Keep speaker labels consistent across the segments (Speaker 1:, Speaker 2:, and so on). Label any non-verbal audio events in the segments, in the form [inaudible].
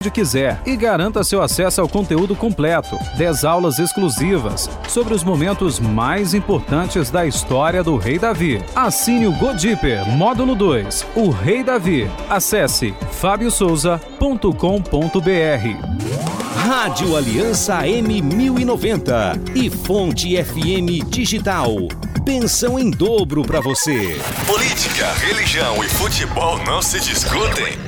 Speaker 1: onde quiser e garanta seu acesso ao conteúdo completo. 10 aulas exclusivas sobre os momentos mais importantes da história do Rei Davi. Assine o Godipper Módulo 2, o Rei Davi. Acesse fabiosouza.com.br.
Speaker 2: Rádio Aliança M1090 e Fonte FM Digital. Pensão em dobro para você.
Speaker 3: Política, religião e futebol não se discutem.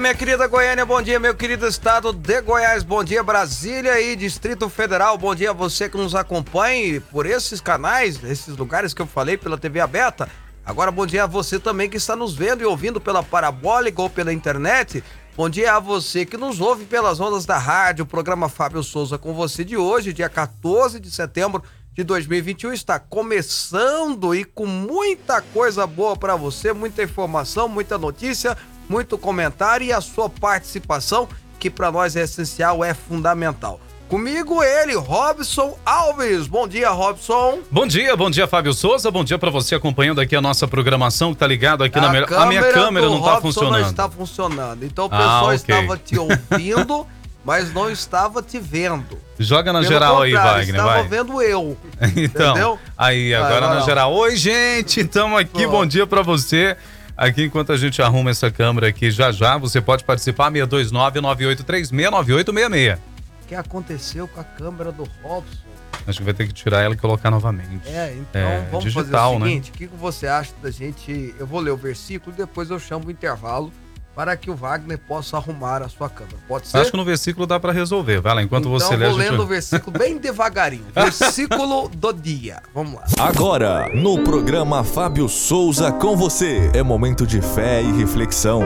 Speaker 4: Minha querida Goiânia, bom dia, meu querido estado de Goiás, bom dia, Brasília e Distrito Federal, bom dia a você que nos acompanhe por esses canais, esses lugares que eu falei pela TV aberta. Agora, bom dia a você também que está nos vendo e ouvindo pela parabólica ou pela internet. Bom dia a você que nos ouve pelas ondas da rádio, o programa Fábio Souza com você de hoje, dia 14 de setembro de 2021 está começando e com muita coisa boa para você, muita informação, muita notícia, muito comentário e a sua participação, que para nós é essencial, é fundamental. Comigo ele, Robson Alves. Bom dia, Robson.
Speaker 1: Bom dia, bom dia, Fábio Souza. Bom dia para você acompanhando aqui a nossa programação que tá ligado aqui na
Speaker 4: a,
Speaker 1: minha... a minha câmera não tá
Speaker 4: Robson
Speaker 1: funcionando.
Speaker 4: não está funcionando. Então o
Speaker 1: Ah,
Speaker 4: pessoal
Speaker 1: ok.
Speaker 4: estava te [laughs] ouvindo, mas não estava te vendo.
Speaker 1: Joga na
Speaker 4: Pelo
Speaker 1: geral aí, Wagner,
Speaker 4: estava
Speaker 1: vai.
Speaker 4: vendo eu. [laughs]
Speaker 1: Então,
Speaker 4: Entendeu?
Speaker 1: aí
Speaker 4: Vai,
Speaker 1: agora
Speaker 4: vai
Speaker 1: na
Speaker 4: lá.
Speaker 1: geral. Oi, gente, estamos aqui.
Speaker 4: Pronto.
Speaker 1: Bom dia pra você. Aqui enquanto a gente arruma essa câmera aqui já já, você pode participar 629-9836-9866.
Speaker 4: O que aconteceu com a câmera do Robson?
Speaker 1: Acho que vai ter que tirar ela e colocar novamente.
Speaker 4: É, então
Speaker 1: É,
Speaker 4: vamos
Speaker 1: digital,
Speaker 4: fazer o
Speaker 1: né?
Speaker 4: seguinte, o que que você acha da gente... Eu vou ler o versículo e depois eu chamo o intervalo para que o Wagner possa arrumar a sua câmera. Pode ser?
Speaker 1: Acho que no versículo dá pra resolver. Vai lá, enquanto
Speaker 4: então
Speaker 1: você lê a
Speaker 4: vou
Speaker 1: gente...
Speaker 4: lendo o versículo bem devagarinho. [laughs] Versículo do dia. Vamos lá.
Speaker 3: Agora, no programa Fábio Souza com você, é momento de fé e reflexão.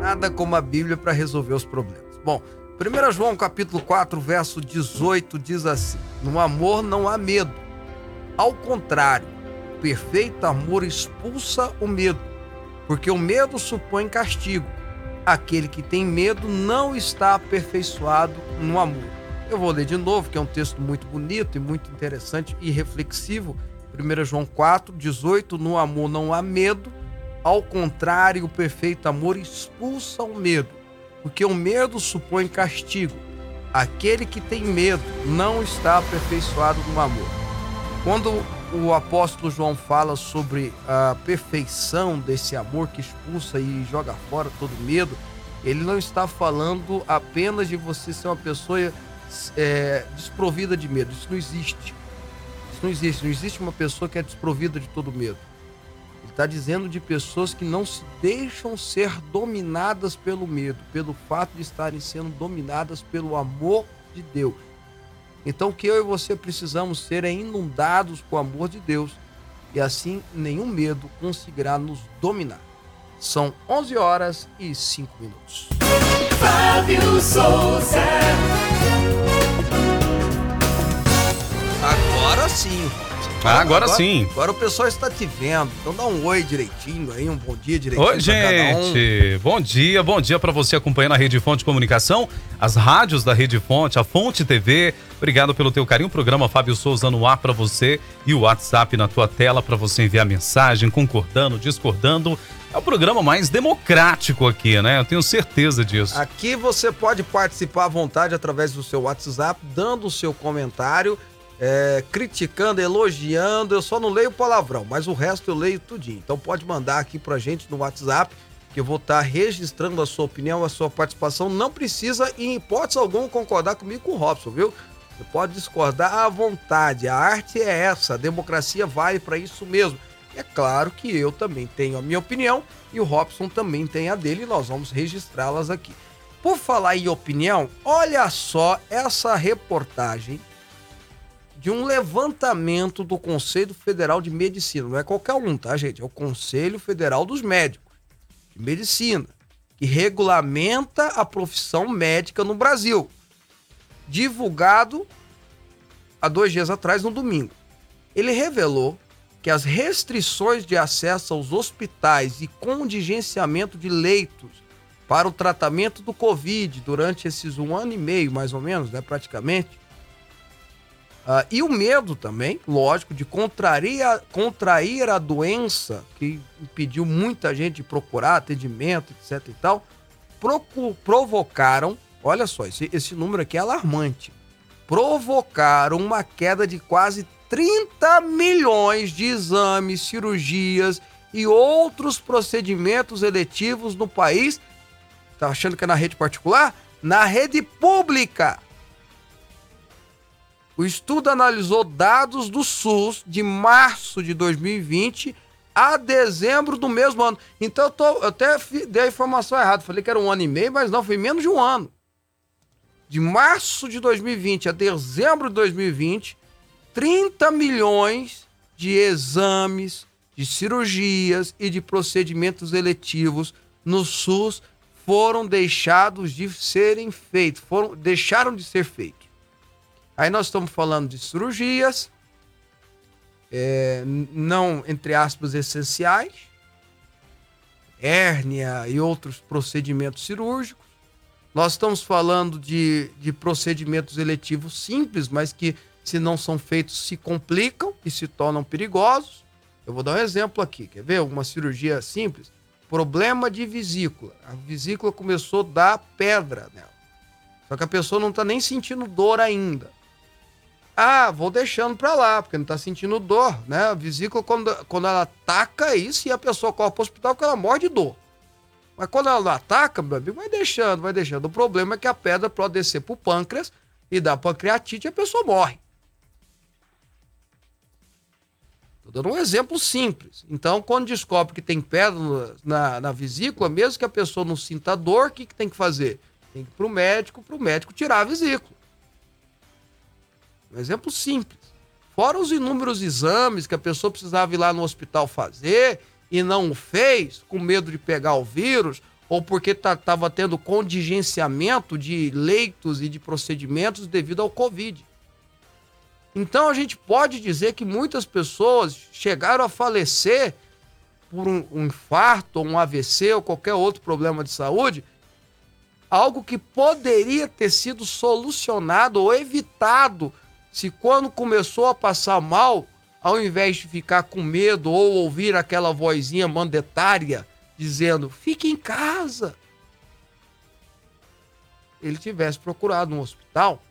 Speaker 4: Nada como a Bíblia para resolver os problemas. Bom, 1 João capítulo 4, verso 18 diz assim: No amor não há medo. Ao contrário, o perfeito amor expulsa o medo, porque o medo supõe castigo. Aquele que tem medo não está aperfeiçoado no amor. Eu vou ler de novo, que é um texto muito bonito e muito interessante e reflexivo. 1 João 4, 18: No amor não há medo, ao contrário, o perfeito amor expulsa o medo, porque o medo supõe castigo. Aquele que tem medo não está aperfeiçoado no amor. Quando o apóstolo João fala sobre a perfeição desse amor que expulsa e joga fora todo medo, ele não está falando apenas de você ser uma pessoa é, desprovida de medo. Isso não existe. Isso não existe. Não existe uma pessoa que é desprovida de todo medo. Ele está dizendo de pessoas que não se deixam ser dominadas pelo medo, pelo fato de estarem sendo dominadas pelo amor de Deus. Então, o que eu e você precisamos ser é inundados com o amor de Deus e assim nenhum medo conseguirá nos dominar. São 11 horas e 5 minutos.
Speaker 5: Fábio Souza.
Speaker 4: Agora sim.
Speaker 1: Ah, agora sim.
Speaker 4: Agora o pessoal está te vendo. Então dá um oi direitinho aí, um bom dia direitinho.
Speaker 1: Oi,
Speaker 4: cada um.
Speaker 1: gente! Bom dia, bom dia para você acompanhando a Rede Fonte Comunicação, as rádios da Rede Fonte, a Fonte TV. Obrigado pelo teu carinho. O programa Fábio Souza no ar para você e o WhatsApp na tua tela para você enviar mensagem, concordando, discordando. É o programa mais democrático aqui, né? Eu tenho certeza disso.
Speaker 4: Aqui você pode participar à vontade através do seu WhatsApp, dando o seu comentário, é, criticando, elogiando. Eu só não leio palavrão, mas o resto eu leio tudinho. Então pode mandar aqui pra gente no WhatsApp, que eu vou estar registrando a sua opinião, a sua participação. Não precisa, em hipótese alguma, concordar comigo com o Robson, viu? Você pode discordar à vontade. A arte é essa, a democracia vale para isso mesmo. É claro que eu também tenho a minha opinião e o Robson também tem a dele e nós vamos registrá-las aqui. Por falar em opinião, olha só essa reportagem de um levantamento do Conselho Federal de Medicina. Não é qualquer um, tá, gente? É o Conselho Federal dos Médicos de Medicina, que regulamenta a profissão médica no Brasil. Divulgado há dois dias atrás, no domingo. Ele revelou que as restrições de acesso aos hospitais e contingenciamento de leitos para o tratamento do Covid durante esses um ano e meio, mais ou menos, né, praticamente, Uh, e o medo também, lógico, de contrair a, contrair a doença, que impediu muita gente de procurar atendimento, etc e tal, provocaram, olha só, esse, esse número aqui é alarmante, provocaram uma queda de quase 30 milhões de exames, cirurgias e outros procedimentos eletivos no país. Tá achando que é na rede particular? Na rede pública. O estudo analisou dados do SUS de março de 2020 a dezembro do mesmo ano. Então eu, tô, eu até dei a informação errada. Falei que era um ano e meio, mas não, foi menos de um ano. De março de 2020 a dezembro de 2020, 30 milhões de exames, de cirurgias e de procedimentos eletivos no SUS foram deixados de serem feitos, foram, deixaram de ser feitos. Aí nós estamos falando de cirurgias, é, não, entre aspas, essenciais, hérnia e outros procedimentos cirúrgicos. Nós estamos falando de, de procedimentos eletivos simples, mas que, se não são feitos, se complicam e se tornam perigosos. Eu vou dar um exemplo aqui. Quer ver? Uma cirurgia simples. Problema de vesícula. A vesícula começou a dar pedra nela. Só que a pessoa não está nem sentindo dor ainda. Ah, vou deixando pra lá, porque não tá sentindo dor, né? A vesícula, quando, quando ela ataca isso, e a pessoa corre pro hospital, porque ela morre de dor. Mas quando ela não ataca, meu amigo, vai deixando, vai deixando. O problema é que a pedra pode descer pro pâncreas e dar pancreatite e a pessoa morre. Tô dando um exemplo simples. Então, quando descobre que tem pedra na, na vesícula, mesmo que a pessoa não sinta dor, o que, que tem que fazer? Tem que ir pro médico, pro médico tirar a vesícula. Um exemplo simples. Fora os inúmeros exames que a pessoa precisava ir lá no hospital fazer e não fez, com medo de pegar o vírus, ou porque estava tá, tendo contingenciamento de leitos e de procedimentos devido ao Covid. Então a gente pode dizer que muitas pessoas chegaram a falecer por um, um infarto, um AVC ou qualquer outro problema de saúde, algo que poderia ter sido solucionado ou evitado se quando começou a passar mal, ao invés de ficar com medo ou ouvir aquela vozinha mandatária dizendo: fique em casa, ele tivesse procurado um hospital.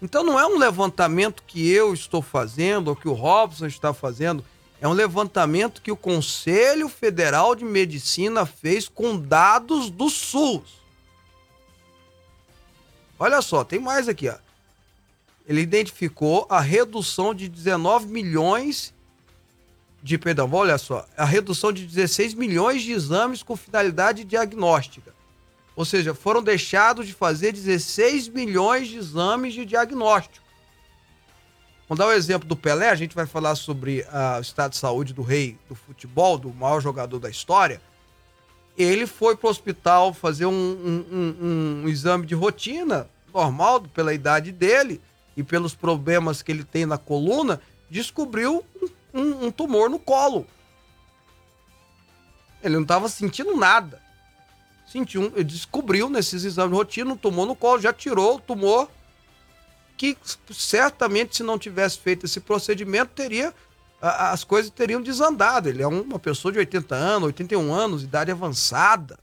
Speaker 4: Então não é um levantamento que eu estou fazendo ou que o Robson está fazendo, é um levantamento que o Conselho Federal de Medicina fez com dados do SUS. Olha só, tem mais aqui, ó ele identificou a redução de 19 milhões de, perdão, olha só, a redução de 16 milhões de exames com finalidade diagnóstica. Ou seja, foram deixados de fazer 16 milhões de exames de diagnóstico. Vamos dar o um exemplo do Pelé, a gente vai falar sobre uh, o estado de saúde do rei do futebol, do maior jogador da história. Ele foi para o hospital fazer um, um, um, um exame de rotina, normal, pela idade dele e pelos problemas que ele tem na coluna, descobriu um, um tumor no colo. Ele não estava sentindo nada. Sentiu, descobriu nesses exames de rotina um tumor no colo, já tirou o tumor, que certamente se não tivesse feito esse procedimento, teria as coisas teriam desandado. Ele é uma pessoa de 80 anos, 81 anos, idade avançada.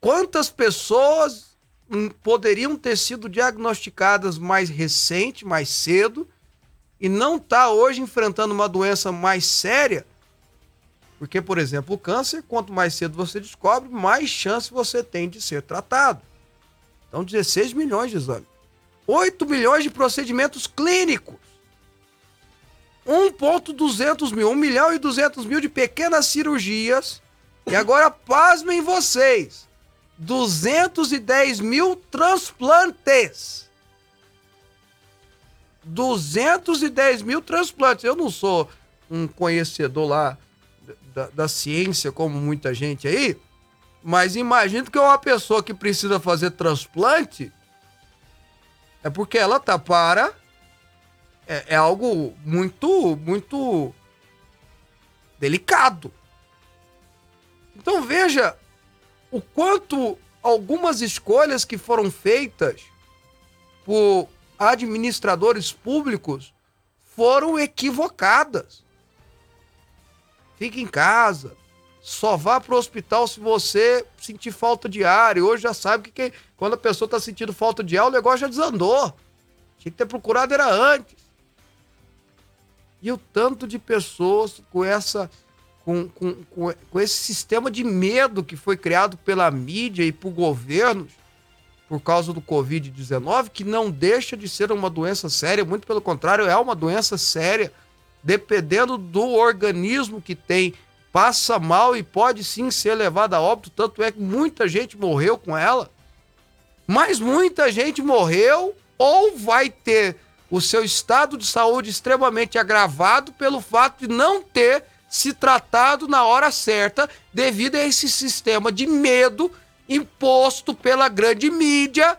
Speaker 4: Quantas pessoas poderiam ter sido diagnosticadas mais recente, mais cedo, e não está hoje enfrentando uma doença mais séria, porque, por exemplo, o câncer, quanto mais cedo você descobre, mais chance você tem de ser tratado. Então, 16 milhões de exames. 8 milhões de procedimentos clínicos. 1,200 mil, 1 milhão e 200 mil de pequenas cirurgias. E agora, pasmem vocês. 210 mil transplantes. 210 mil transplantes. Eu não sou um conhecedor lá da, da ciência, como muita gente aí, mas imagino que uma pessoa que precisa fazer transplante é porque ela tá para. É, é algo muito, muito delicado. Então veja o quanto algumas escolhas que foram feitas por administradores públicos foram equivocadas. Fique em casa. Só vá para o hospital se você sentir falta de ar. E hoje já sabe que, que quando a pessoa está sentindo falta de ar, o negócio já desandou. Tinha que ter procurado era antes. E o tanto de pessoas com essa com, com, com, com esse sistema de medo que foi criado pela mídia e por governos por causa do Covid-19, que não deixa de ser uma doença séria, muito pelo contrário, é uma doença séria, dependendo do organismo que tem, passa mal e pode sim ser levada a óbito, tanto é que muita gente morreu com ela, mas muita gente morreu ou vai ter o seu estado de saúde extremamente agravado pelo fato de não ter se tratado na hora certa devido a esse sistema de medo imposto pela grande mídia,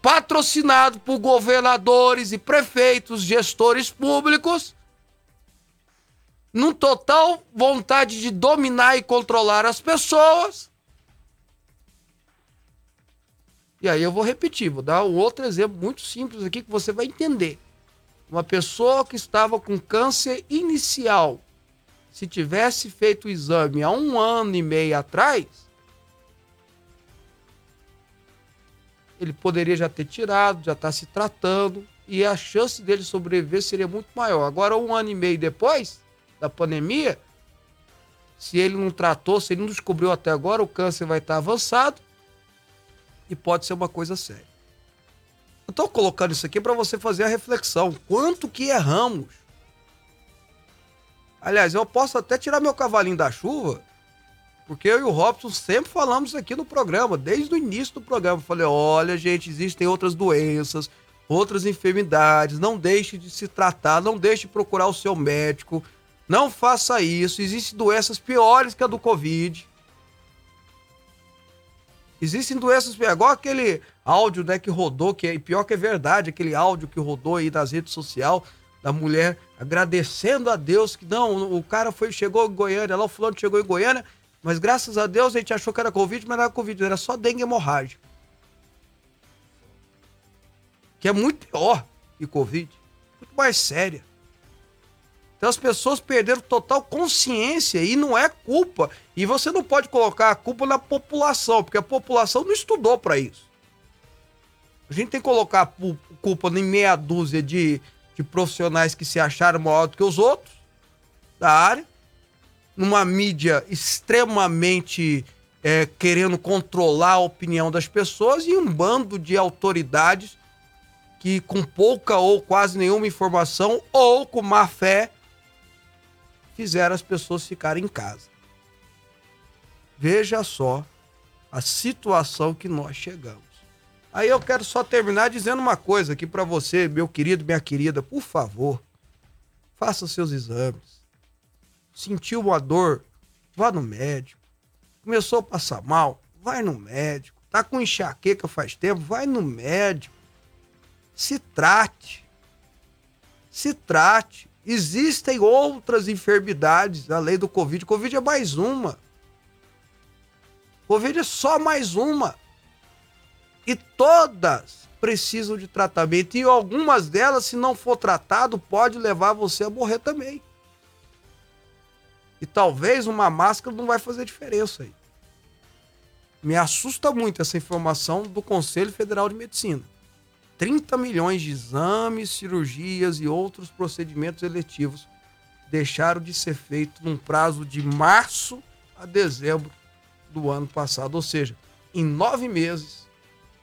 Speaker 4: patrocinado por governadores e prefeitos, gestores públicos, num total vontade de dominar e controlar as pessoas. E aí eu vou repetir, vou dar um outro exemplo muito simples aqui que você vai entender. Uma pessoa que estava com câncer inicial, se tivesse feito o exame há um ano e meio atrás, ele poderia já ter tirado, já estar tá se tratando, e a chance dele sobreviver seria muito maior. Agora, um ano e meio depois da pandemia, se ele não tratou, se ele não descobriu até agora, o câncer vai estar avançado e pode ser uma coisa séria. Eu estou colocando isso aqui para você fazer a reflexão. Quanto que erramos? Aliás, eu posso até tirar meu cavalinho da chuva, porque eu e o Robson sempre falamos aqui no programa, desde o início do programa. Eu falei: olha, gente, existem outras doenças, outras enfermidades, não deixe de se tratar, não deixe de procurar o seu médico, não faça isso. Existem doenças piores que a do Covid. Existem doenças, igual aquele áudio né, que rodou, que é pior que é verdade, aquele áudio que rodou aí nas redes sociais da mulher agradecendo a Deus que não, o cara foi chegou em Goiânia, lá o fulano chegou em Goiânia, mas graças a Deus a gente achou que era Covid, mas não era Covid, era só dengue hemorrágica. Que é muito pior que Covid, muito mais séria. Então as pessoas perderam total consciência e não é culpa. E você não pode colocar a culpa na população, porque a população não estudou para isso. A gente tem que colocar a culpa em meia dúzia de, de profissionais que se acharam maior do que os outros da área, numa mídia extremamente é, querendo controlar a opinião das pessoas e um bando de autoridades que com pouca ou quase nenhuma informação ou com má fé fizeram as pessoas ficarem em casa. Veja só a situação que nós chegamos. Aí eu quero só terminar dizendo uma coisa aqui para você, meu querido, minha querida, por favor, faça seus exames. Sentiu uma dor, vá no médico. Começou a passar mal, vai no médico. Tá com enxaqueca faz tempo, vai no médico. Se trate. Se trate. Existem outras enfermidades além do Covid. Covid é mais uma. Covid é só mais uma. E todas precisam de tratamento. E algumas delas, se não for tratado, pode levar você a morrer também. E talvez uma máscara não vai fazer diferença aí. Me assusta muito essa informação do Conselho Federal de Medicina. 30 milhões de exames, cirurgias e outros procedimentos eletivos deixaram de ser feitos num prazo de março a dezembro do ano passado. Ou seja, em nove meses,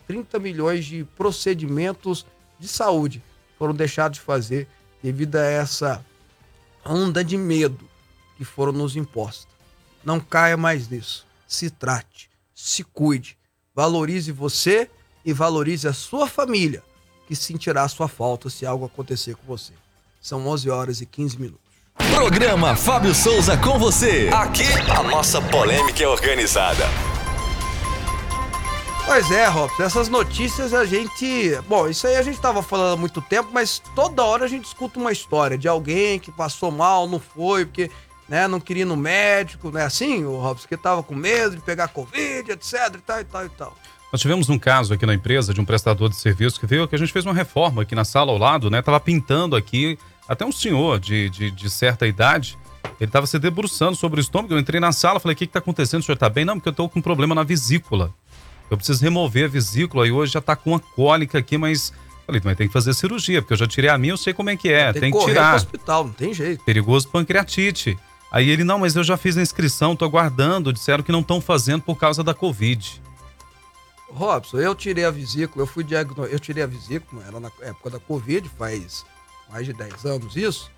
Speaker 4: 30 milhões de procedimentos de saúde foram deixados de fazer devido a essa onda de medo que foram nos impostas. Não caia mais nisso. Se trate, se cuide, valorize você e valorize a sua família, que sentirá sua falta se algo acontecer com você. São 11 horas e 15 minutos.
Speaker 3: Programa Fábio Souza com você. Aqui a nossa polêmica é organizada.
Speaker 4: Pois é, Robson, essas notícias a gente. Bom, isso aí a gente tava falando há muito tempo, mas toda hora a gente escuta uma história de alguém que passou mal, não foi, porque né, não queria ir no médico, né? Assim, o Robson, que tava com medo de pegar Covid, etc, e tal, e tal, e tal.
Speaker 1: Nós tivemos um caso aqui na empresa de um prestador de serviço que veio, que a gente fez uma reforma aqui na sala ao lado, né? Tava pintando aqui, até um senhor de, de, de certa idade, ele tava se debruçando sobre o estômago. Eu entrei na sala, falei: o que, que tá acontecendo? O senhor tá bem? Não, porque eu tô com um problema na vesícula. Eu preciso remover a vesícula e hoje já tá com uma cólica aqui, mas. Falei, mas tem que fazer cirurgia, porque eu já tirei a minha, eu sei como é que é. Tem,
Speaker 4: Tem,
Speaker 1: que
Speaker 4: correr
Speaker 1: tirar.
Speaker 4: pro hospital, não tem jeito.
Speaker 1: Perigoso pancreatite. Aí ele, não, mas eu já fiz a inscrição, tô aguardando. Disseram que não estão fazendo por causa da Covid.
Speaker 4: Robson, eu tirei a vesícula, eu fui diagno... eu tirei a vesícula, era na época da Covid, faz mais de 10 anos isso.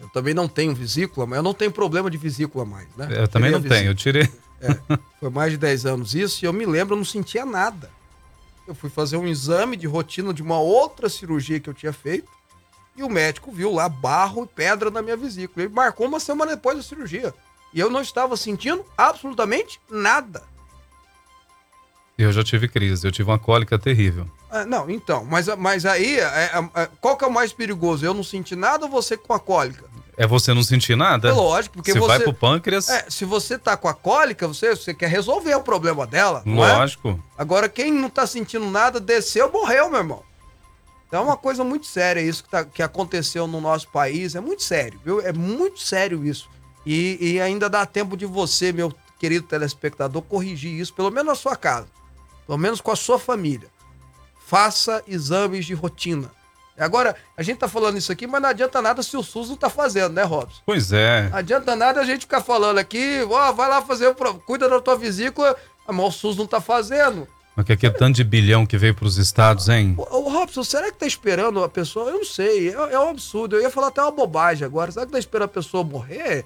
Speaker 4: Eu também não tenho vesícula, mas eu não tenho problema de vesícula mais, né?
Speaker 1: Eu também
Speaker 4: Tirei a
Speaker 1: não tenho, eu tirei.
Speaker 4: É, foi mais de 10 anos isso, e eu me lembro, eu não sentia nada. Eu fui fazer um exame de rotina de uma outra cirurgia que eu tinha feito, e o médico viu lá barro e pedra na minha vesícula. Ele marcou uma semana depois da cirurgia. E eu não estava sentindo absolutamente nada.
Speaker 1: Eu já tive crise, eu tive uma cólica terrível.
Speaker 4: Ah, não, então, mas, mas aí, é, é, é, qual que é o mais perigoso? Eu não senti nada ou você com a cólica?
Speaker 1: É você não sentir nada?
Speaker 4: É lógico, porque
Speaker 1: você
Speaker 4: você.
Speaker 1: vai pro pâncreas,
Speaker 4: É, se você tá com a cólica, você, você quer resolver o problema dela. não é?
Speaker 1: lógico.
Speaker 4: Agora, quem não tá sentindo nada, desceu, morreu, meu irmão. Então é uma coisa muito séria isso que, tá- que aconteceu no nosso país. É muito sério, viu? É muito sério isso. E, e ainda dá tempo de você, meu querido telespectador, corrigir isso, pelo menos na sua casa. Pelo menos com a sua família. Faça exames de rotina. Agora, a gente tá falando isso aqui, mas não adianta nada se o SUS não tá fazendo, né, Robson?
Speaker 1: Pois é.
Speaker 4: Não adianta nada a gente ficar falando aqui, ó, vai lá fazer o. Cuida da tua vesícula, mas o SUS não tá fazendo.
Speaker 1: Mas que aquele tanto de bilhão que veio pros estados, hein?
Speaker 4: Ô, ô, Robson, será que tá esperando a pessoa? Eu não sei, é, é um absurdo. Eu ia falar até uma bobagem agora. Será que tá esperando a pessoa morrer?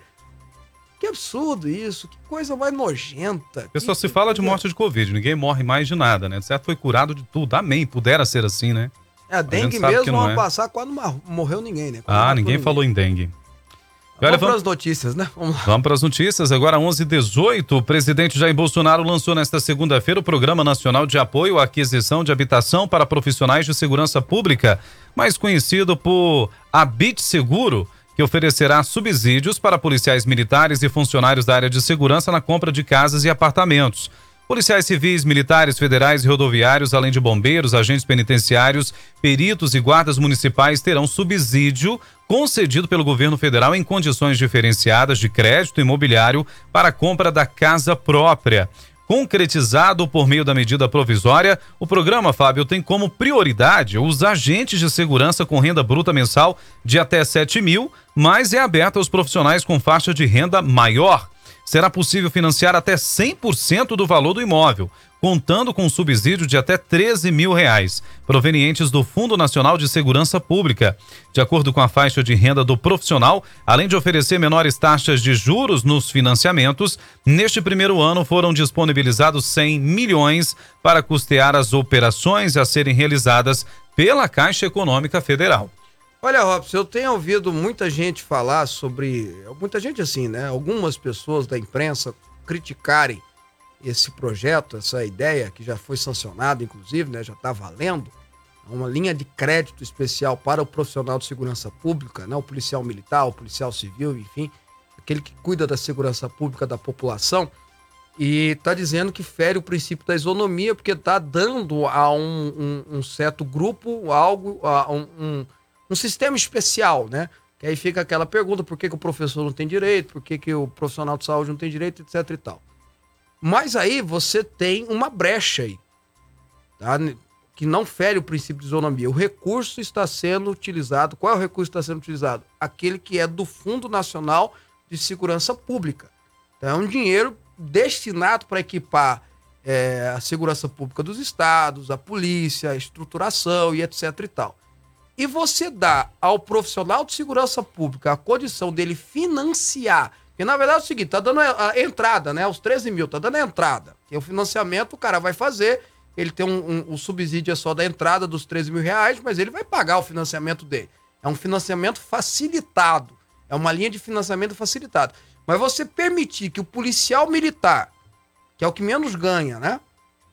Speaker 4: Que absurdo isso, que coisa mais nojenta.
Speaker 1: Pessoal,
Speaker 4: que,
Speaker 1: se fala de morte de Covid, ninguém morre mais de nada, né? Certo? Foi curado de tudo. Amém. Pudera ser assim, né?
Speaker 4: É, a dengue
Speaker 1: que
Speaker 4: mesmo, ano
Speaker 1: é.
Speaker 4: passado, quase não morreu ninguém, né? Quase
Speaker 1: Ah, ninguém falou em dengue. E
Speaker 4: Vamos
Speaker 1: olha,
Speaker 4: para
Speaker 1: vamos,
Speaker 4: as notícias, né? Vamos lá.
Speaker 1: vamos para as notícias. Agora, 11h18, o presidente Jair Bolsonaro lançou nesta segunda-feira o Programa Nacional de Apoio à Aquisição de Habitação para Profissionais de Segurança Pública, mais conhecido por Habite Seguro, que oferecerá subsídios para policiais militares e funcionários da área de segurança na compra de casas e apartamentos. Policiais civis, militares, federais e rodoviários, além de bombeiros, agentes penitenciários, peritos e guardas municipais terão subsídio concedido pelo governo federal em condições diferenciadas de crédito imobiliário para a compra da casa própria. Concretizado por meio da medida provisória, o programa, Fábio, tem como prioridade os agentes de segurança com renda bruta mensal de até 7 mil, mas é aberto aos profissionais com faixa de renda maior será possível financiar até 100% do valor do imóvel, contando com um subsídio de até 13 mil reais, provenientes do Fundo Nacional de Segurança Pública. De acordo com a faixa de renda do profissional, além de oferecer menores taxas de juros nos financiamentos, neste primeiro ano foram disponibilizados 100 milhões para custear as operações a serem realizadas pela Caixa Econômica Federal.
Speaker 4: Olha, Robson, eu tenho ouvido muita gente falar sobre. Muita gente assim, né? Algumas pessoas da imprensa criticarem esse projeto, essa ideia que já foi sancionada, inclusive, né? Já está valendo. Uma linha de crédito especial para o profissional de segurança pública, né? O policial militar, o policial civil, enfim, aquele que cuida da segurança pública da população. E está dizendo que fere o princípio da isonomia, porque está dando a um, um- um certo grupo algo, a um- um, um sistema especial, né? Que aí fica aquela pergunta: por que, que o professor não tem direito, por que, que o profissional de saúde não tem direito, etc e tal. Mas aí você tem uma brecha aí, tá? Que não fere o princípio de isonomia. O recurso está sendo utilizado. Qual é o recurso que está sendo utilizado? Aquele que é do Fundo Nacional de Segurança Pública. Então, é um dinheiro destinado para equipar é, a segurança pública dos estados, a polícia, a estruturação e etc e tal. E você dá ao profissional de segurança pública a condição dele financiar. Porque na verdade é o seguinte, tá dando a, entrada, né? Os 13 mil, tá dando a entrada. Que é o financiamento, o cara vai fazer ele tem um, um, o subsídio é só da entrada dos 13 mil reais, mas ele vai pagar o financiamento dele. É um financiamento facilitado. É uma linha de financiamento facilitado. Mas você permitir que o policial militar, que é o que menos ganha, né?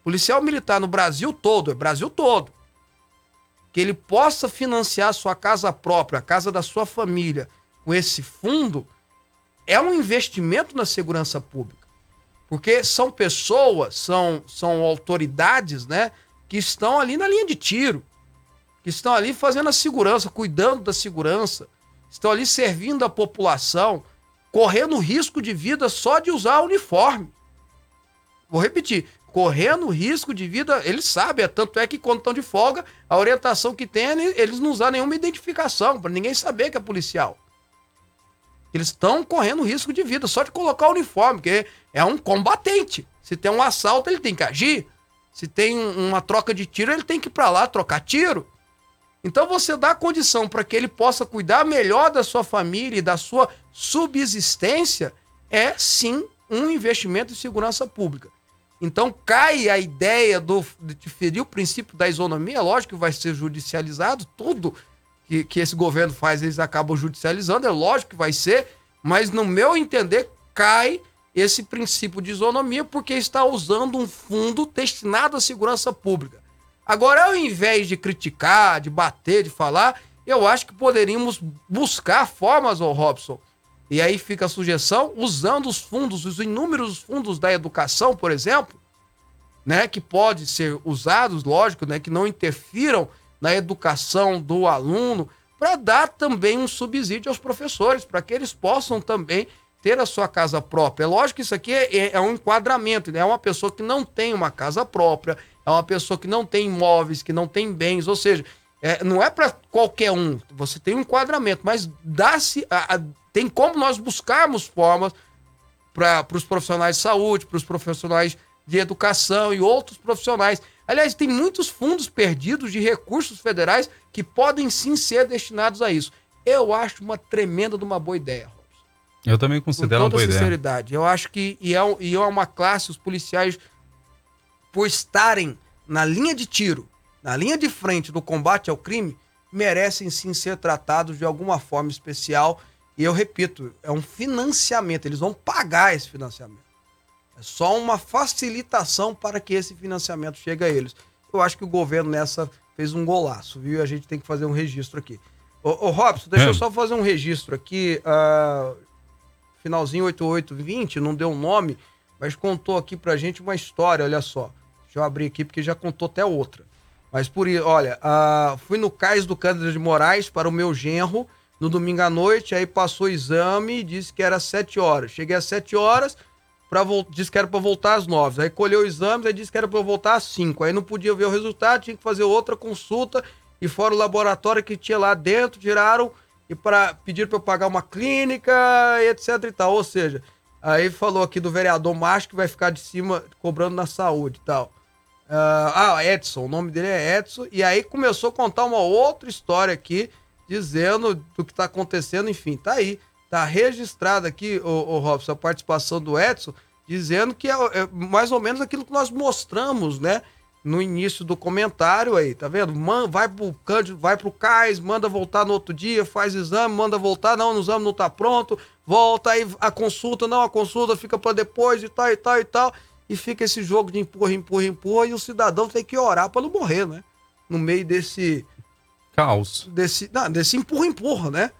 Speaker 4: Policial militar no Brasil todo, é Brasil todo, que ele possa financiar sua casa própria, a casa da sua família, com esse fundo, é um investimento na segurança pública. Porque são pessoas, são, são autoridades, né, que estão ali na linha de tiro, que estão ali fazendo a segurança, cuidando da segurança, estão ali servindo a população, correndo risco de vida só de usar o uniforme. Vou repetir, correndo risco de vida, eles sabem, tanto é que quando estão de folga, a orientação que tem é eles não usar nenhuma identificação, para ninguém saber que é policial. Eles estão correndo risco de vida só de colocar o uniforme, porque é um combatente. Se tem um assalto, ele tem que agir. Se tem uma troca de tiro, ele tem que ir para lá trocar tiro. Então você dá condição para que ele possa cuidar melhor da sua família e da sua subsistência, é sim um investimento em segurança pública. Então cai a ideia do, de ferir o princípio da isonomia, lógico que vai ser judicializado, tudo que, que esse governo faz, eles acabam judicializando, é lógico que vai ser, mas no meu entender, cai esse princípio de isonomia porque está usando um fundo destinado à segurança pública. Agora, ao invés de criticar, de bater, de falar, eu acho que poderíamos buscar formas, ô Robson, e aí fica a sugestão, usando os fundos, os inúmeros fundos da educação, por exemplo, né, que pode ser usados, lógico, né, que não interfiram na educação do aluno, para dar também um subsídio aos professores, para que eles possam também ter a sua casa própria. É lógico que isso aqui é, é um enquadramento, né? é uma pessoa que não tem uma casa própria, é uma pessoa que não tem imóveis, que não tem bens, ou seja, é, não é para qualquer um, você tem um enquadramento, mas dá-se, tem como nós buscarmos formas para os profissionais de saúde, para os profissionais de educação e outros profissionais Aliás, tem muitos fundos perdidos de recursos federais que podem sim ser destinados a isso. Eu acho uma tremenda de uma boa ideia, Robson.
Speaker 1: Eu também considero uma boa
Speaker 4: sinceridade. ideia. Eu acho que e é, e é uma classe, os policiais, por estarem na linha de tiro, na linha de frente do combate ao crime, merecem sim ser tratados de alguma forma especial. E eu repito, é um financiamento, eles vão pagar esse financiamento. É só uma facilitação para que esse financiamento chegue a eles. Eu acho que o governo nessa fez um golaço, viu? E a gente tem que fazer um registro aqui. Ô, ô Robson, deixa é. eu só fazer um registro aqui. Uh, finalzinho 8820, não deu um nome, mas contou aqui pra gente uma história, olha só. Deixa eu abrir aqui porque já contou até outra. Mas por isso, olha, uh, fui no cais do Cândido de Moraes para o meu genro no domingo à noite, aí passou o exame disse que era 7 horas. Cheguei às 7 horas, pra, disse que era para voltar às nove. Aí colheu os exames, aí disse que era para voltar às cinco. Aí não podia ver o resultado, tinha que fazer outra consulta. E fora o laboratório que tinha lá dentro, tiraram e para pedir para eu pagar uma clínica, etc e tal. Ou seja, aí falou aqui do vereador Macho que vai ficar de cima cobrando na saúde e tal. Uh, ah, Edson, o nome dele é Edson. E aí começou a contar uma outra história aqui, dizendo do que está acontecendo. Enfim, tá aí. Tá registrado aqui, o, o Robson, a participação do Edson, dizendo que é, é, mais ou menos aquilo que nós mostramos, né? No início do comentário aí, tá vendo? Man, vai pro Cândido, vai pro CAIS, manda voltar no outro dia, faz exame, manda voltar, não, o exame não tá pronto, volta aí a consulta, não, a consulta fica para depois e tal e tal e tal. E fica esse jogo de empurra, empurra, empurra, e o cidadão tem que orar para não morrer, né? No meio desse.
Speaker 1: Caos.
Speaker 4: Desse, não, desse empurra, empurra, né?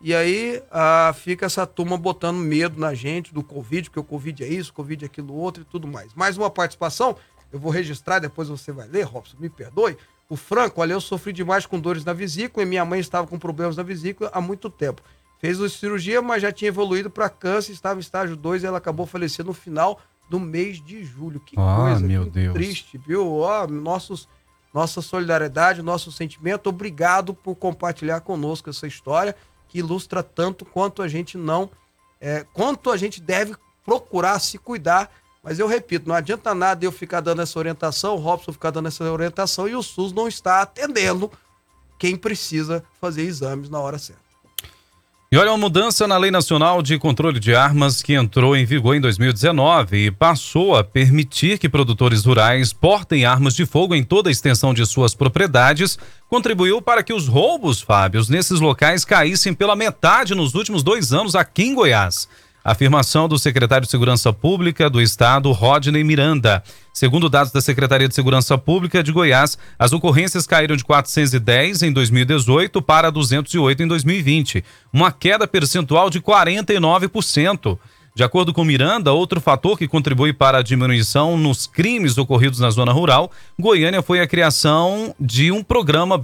Speaker 4: E aí ah, fica essa turma botando medo na gente do Covid, porque o Covid é isso, o Covid é aquilo outro e tudo mais. Mais uma participação, eu vou registrar, depois você vai ler, Robson, me perdoe. O Franco, olha, eu sofri demais com dores na vesícula e minha mãe estava com problemas na vesícula há muito tempo. Fez a cirurgia, mas já tinha evoluído para câncer, estava em estágio 2 e ela acabou falecendo no final do mês de julho. Que
Speaker 1: ah,
Speaker 4: coisa,
Speaker 1: meu Deus.
Speaker 4: triste, viu? Ó, nossos, nossa solidariedade, nosso sentimento. Obrigado por compartilhar conosco essa história que ilustra tanto quanto a gente não, é, quanto a gente deve procurar se cuidar. Mas eu repito, não adianta nada eu ficar dando essa orientação, o Robson ficar dando essa orientação e o SUS não está atendendo quem precisa fazer exames na hora certa.
Speaker 1: E olha, uma mudança na Lei Nacional de Controle de Armas que entrou em vigor em 2019 e passou a permitir que produtores rurais portem armas de fogo em toda a extensão de suas propriedades, contribuiu para que os roubos, Fábios, nesses locais caíssem pela metade nos últimos dois anos aqui em Goiás. Afirmação do secretário de Segurança Pública do Estado, Rodney Miranda. Segundo dados da Secretaria de Segurança Pública de Goiás, as ocorrências caíram de 410 em 2018 para 208 em 2020, uma queda percentual de 49%. De acordo com Miranda, outro fator que contribui para a diminuição nos crimes ocorridos na zona rural, Goiânia foi a criação de um programa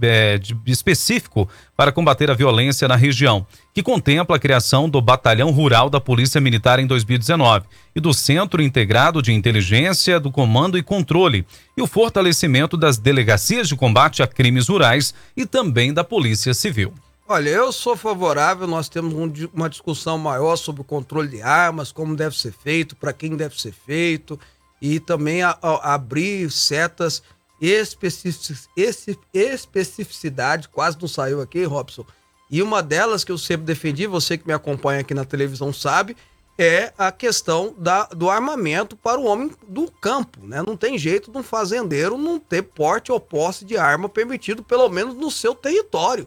Speaker 1: é, específico para combater a violência na região, que contempla a criação do Batalhão Rural da Polícia Militar em 2019 e do Centro Integrado de Inteligência, do Comando e Controle, e o fortalecimento das delegacias de combate a crimes rurais e também da Polícia Civil.
Speaker 4: Olha, eu sou favorável, nós temos um, uma discussão maior sobre o controle de armas, como deve ser feito, para quem deve ser feito, e também a, a, abrir certas especificidades, especificidade, quase não saiu aqui, Robson, e uma delas que eu sempre defendi, você que me acompanha aqui na televisão sabe, é a questão da, do armamento para o homem do campo. Né? Não tem jeito de um fazendeiro não ter porte ou posse de arma permitido, pelo menos no seu território.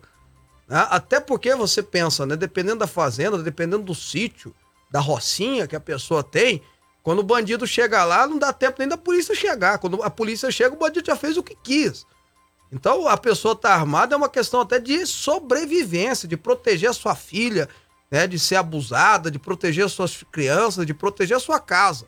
Speaker 4: Né? Até porque você pensa, né? Dependendo da fazenda, dependendo do sítio, da rocinha que a pessoa tem, quando o bandido chega lá, não dá tempo nem da polícia chegar. Quando a polícia chega, o bandido já fez o que quis. Então, a pessoa tá armada é uma questão até de sobrevivência, de proteger a sua filha, né, de ser abusada, de proteger as suas crianças, de proteger a sua casa.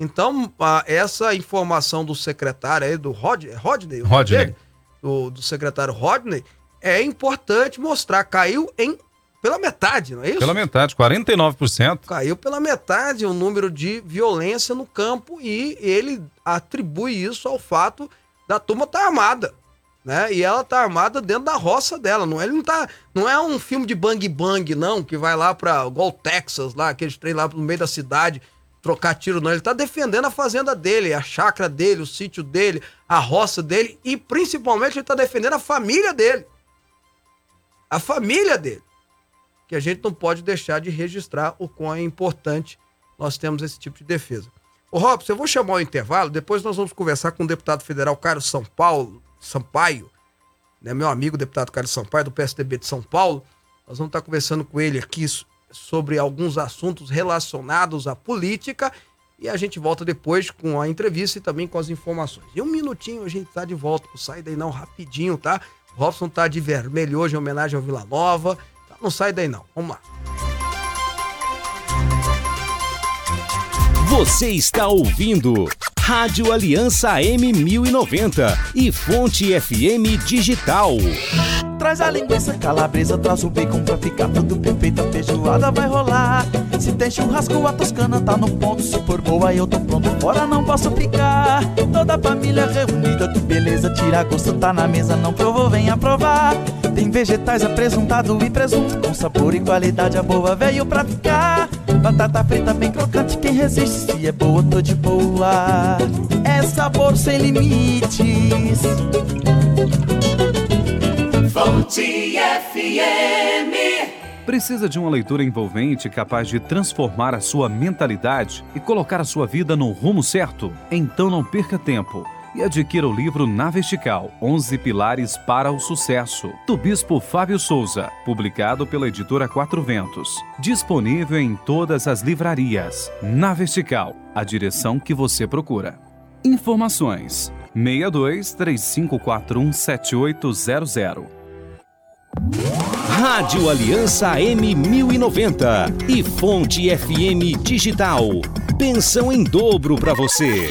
Speaker 4: Então, essa informação do secretário aí, do Rod, Rodney,
Speaker 1: Rodney.
Speaker 4: do, do secretário Rodney, é importante mostrar. Caiu em pela metade, não é isso?
Speaker 1: Pela metade, 49%.
Speaker 4: Caiu pela metade o número de violência no campo e ele atribui isso ao fato da turma estar tá armada. Né? E ela tá armada dentro da roça dela. Não, é, ele não, tá, não é um filme de bang bang, não, que vai lá para igual Texas, lá, aqueles trem lá no meio da cidade, trocar tiro, não. Ele tá defendendo a fazenda dele, a chácara dele, o sítio dele, a roça dele e principalmente ele tá defendendo a família dele a família dele. Que a gente não pode deixar de registrar o quão é importante nós temos esse tipo de defesa. Ô Robson, eu vou chamar o intervalo, depois nós vamos conversar com o deputado federal Carlos São Paulo, Sampaio, né, meu amigo deputado Carlos Sampaio, do PSDB de São Paulo. Nós vamos estar conversando com ele aqui sobre alguns assuntos relacionados à política e a gente volta depois com a entrevista e também com as informações. E um minutinho a gente tá de volta, sai daí não, rapidinho, tá? Robson tá de vermelho hoje em homenagem ao Vila Nova. Tá, não sai daí não. Vamos lá.
Speaker 2: Você está ouvindo Rádio Aliança M1090 e Fonte FM Digital.
Speaker 6: Traz a linguiça calabresa, traz o bacon pra ficar tudo perfeito, a feijoada vai rolar. Se tem churrasco, a toscana tá no ponto, se for boa eu tô pronto, fora não posso ficar. Toda a família reunida, que beleza, tira gosto, tá na mesa, não provou, venha provar. Tem vegetais apresentado e presunto, com sabor e qualidade, a boa veio pra ficar. Batata frita bem crocante, quem resiste, se é boa, tô de boa. É sabor sem limites.
Speaker 5: Fonte FM.
Speaker 1: Precisa de uma leitura envolvente capaz de transformar a sua mentalidade e colocar a sua vida no rumo certo? Então não perca tempo e adquira o livro Na Vertical, 11 Pilares para o Sucesso, do Bispo Fábio Souza, publicado pela editora Quatro Ventos. Disponível em todas as livrarias. Na Vertical, a direção que você procura. Informações: 62 3541 7800
Speaker 2: Rádio Aliança M1090 e Fonte FM Digital. Pensão em dobro para você.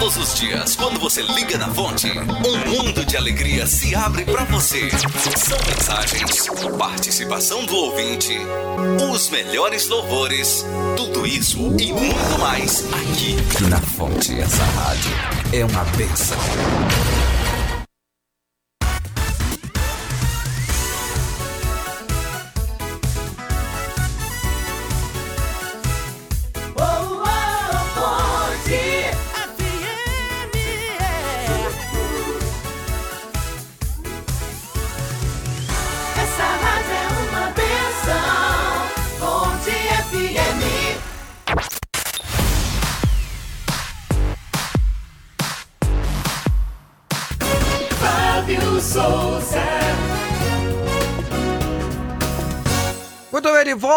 Speaker 3: Todos os dias, quando você liga na fonte, um mundo de alegria se abre para você. São mensagens, participação do ouvinte, os melhores louvores, tudo isso e muito mais aqui na fonte. Essa rádio é uma benção.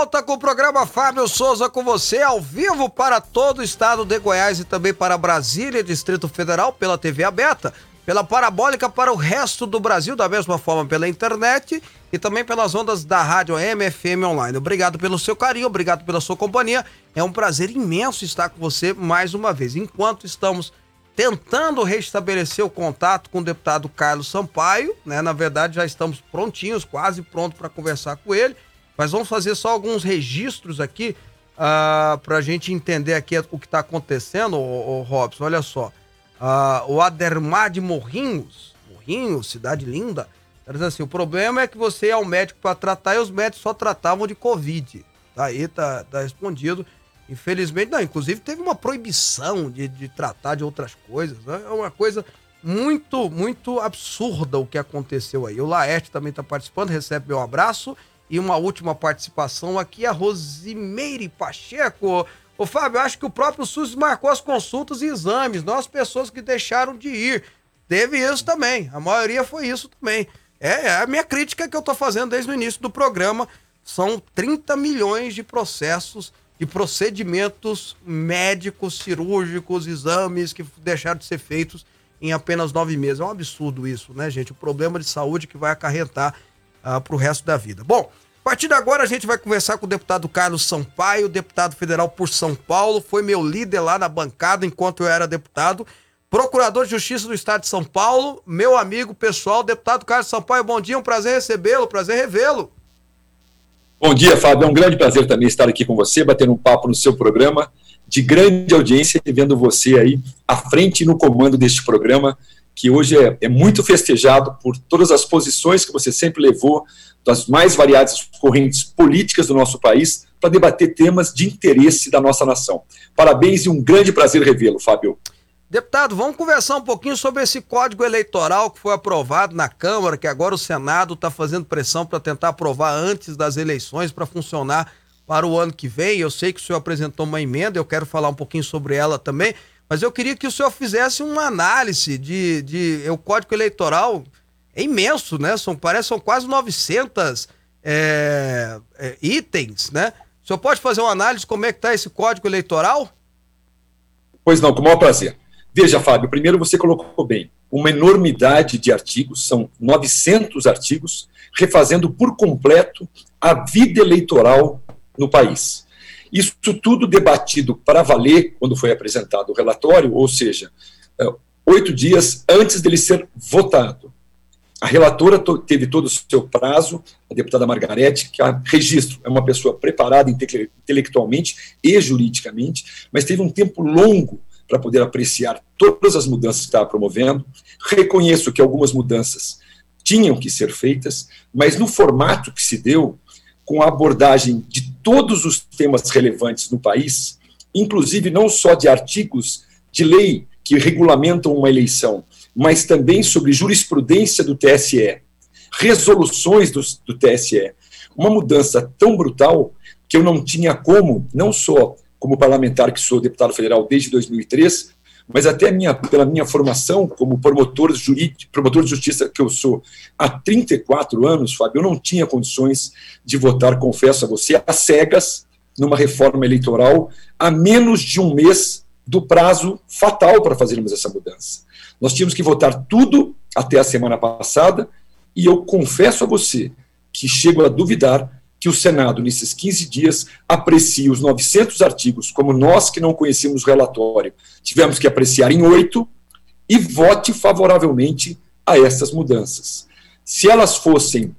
Speaker 4: Volta com o programa Fábio Souza com você, ao vivo para todo o estado de Goiás e também para Brasília e Distrito Federal pela TV aberta, pela parabólica para o resto do Brasil, da mesma forma pela internet e também pelas ondas da rádio MFM Online. Obrigado pelo seu carinho, obrigado pela sua companhia. É um prazer imenso estar com você mais uma vez. Enquanto estamos tentando restabelecer o contato com o deputado Carlos Sampaio, né? Na verdade, já estamos prontinhos, quase pronto para conversar com ele. Mas vamos fazer só alguns registros aqui uh, para a gente entender aqui o que está acontecendo, ô, ô, Robson. Olha só. Ah, o Adermar de Morrinhos, Morrinhos, cidade linda, tá dizendo assim: o problema é que você ia ao médico para tratar e os médicos só tratavam de Covid. Aí tá, tá respondido. Infelizmente, não, inclusive teve uma proibição de, de tratar de outras coisas. Né? É uma coisa muito, muito absurda o que aconteceu aí. O Laerte também está participando, recebe meu abraço. E uma última participação aqui, a Rosimeire Pacheco. Ô Fábio, acho que o próprio SUS marcou as consultas e exames, não as pessoas que deixaram de ir. Teve isso também, a maioria foi isso também. É, é a minha crítica que eu tô fazendo desde o início do programa. São 30 milhões de processos, de procedimentos médicos, cirúrgicos, exames que deixaram de ser feitos em apenas nove meses. É um absurdo isso, né, gente? O problema de saúde que vai acarretar uh, para o resto da vida. Bom, a partir de agora a gente vai conversar com o deputado Carlos Sampaio, deputado federal por São Paulo, foi meu líder lá na bancada enquanto eu era deputado, procurador de justiça do estado de São Paulo, meu amigo pessoal, deputado Carlos Sampaio, bom dia, um prazer recebê-lo, prazer revê-lo.
Speaker 7: Bom dia, Fábio. É um grande prazer também estar aqui com você, batendo um papo no seu programa, de grande audiência, vendo você aí à frente e no comando deste programa, que hoje é, é, muito festejado por todas as posições que você sempre levou, das mais variadas correntes políticas do nosso país, para debater temas de interesse da nossa nação. Parabéns e um grande prazer revê-lo, Fábio.
Speaker 4: Deputado, vamos conversar um pouquinho sobre esse código eleitoral que foi aprovado na Câmara, que agora o Senado está fazendo pressão para tentar aprovar antes das eleições para funcionar para o ano que vem. Eu sei que o senhor apresentou uma emenda, eu quero falar um pouquinho sobre ela também, mas eu queria que o senhor fizesse uma análise de, de o código eleitoral é imenso, né? São, parece são quase 900 é, é, itens, né? O senhor pode fazer uma análise de como é que está esse código eleitoral?
Speaker 7: Pois não, com o maior prazer. Veja, Fábio, primeiro você colocou bem, uma enormidade de artigos, são 900 artigos, refazendo por completo a vida eleitoral no país. Isso tudo debatido para valer quando foi apresentado o relatório, ou seja, oito dias antes dele ser votado. A relatora teve todo o seu prazo, a deputada Margarete, que a registro, é uma pessoa preparada intelectualmente e juridicamente, mas teve um tempo longo para poder apreciar todas as mudanças que estava promovendo. Reconheço que algumas mudanças tinham que ser feitas, mas no formato que se deu, com a abordagem de todos os temas relevantes no país, inclusive não só de artigos de lei que regulamentam uma eleição, mas também sobre jurisprudência do TSE, resoluções do, do TSE. Uma mudança tão brutal que eu não tinha como, não só como parlamentar que sou deputado federal desde 2003, mas até minha, pela minha formação como promotor, promotor de justiça que eu sou há 34 anos, Fábio, eu não tinha condições de votar, confesso a você, às cegas, numa reforma eleitoral, a menos de um mês do prazo fatal para fazermos essa mudança. Nós tínhamos que votar tudo até a semana passada, e eu confesso a você que chego a duvidar que o Senado, nesses 15 dias, aprecie os 900 artigos, como nós que não conhecemos o relatório, tivemos que apreciar em oito, e vote favoravelmente a essas mudanças. Se elas fossem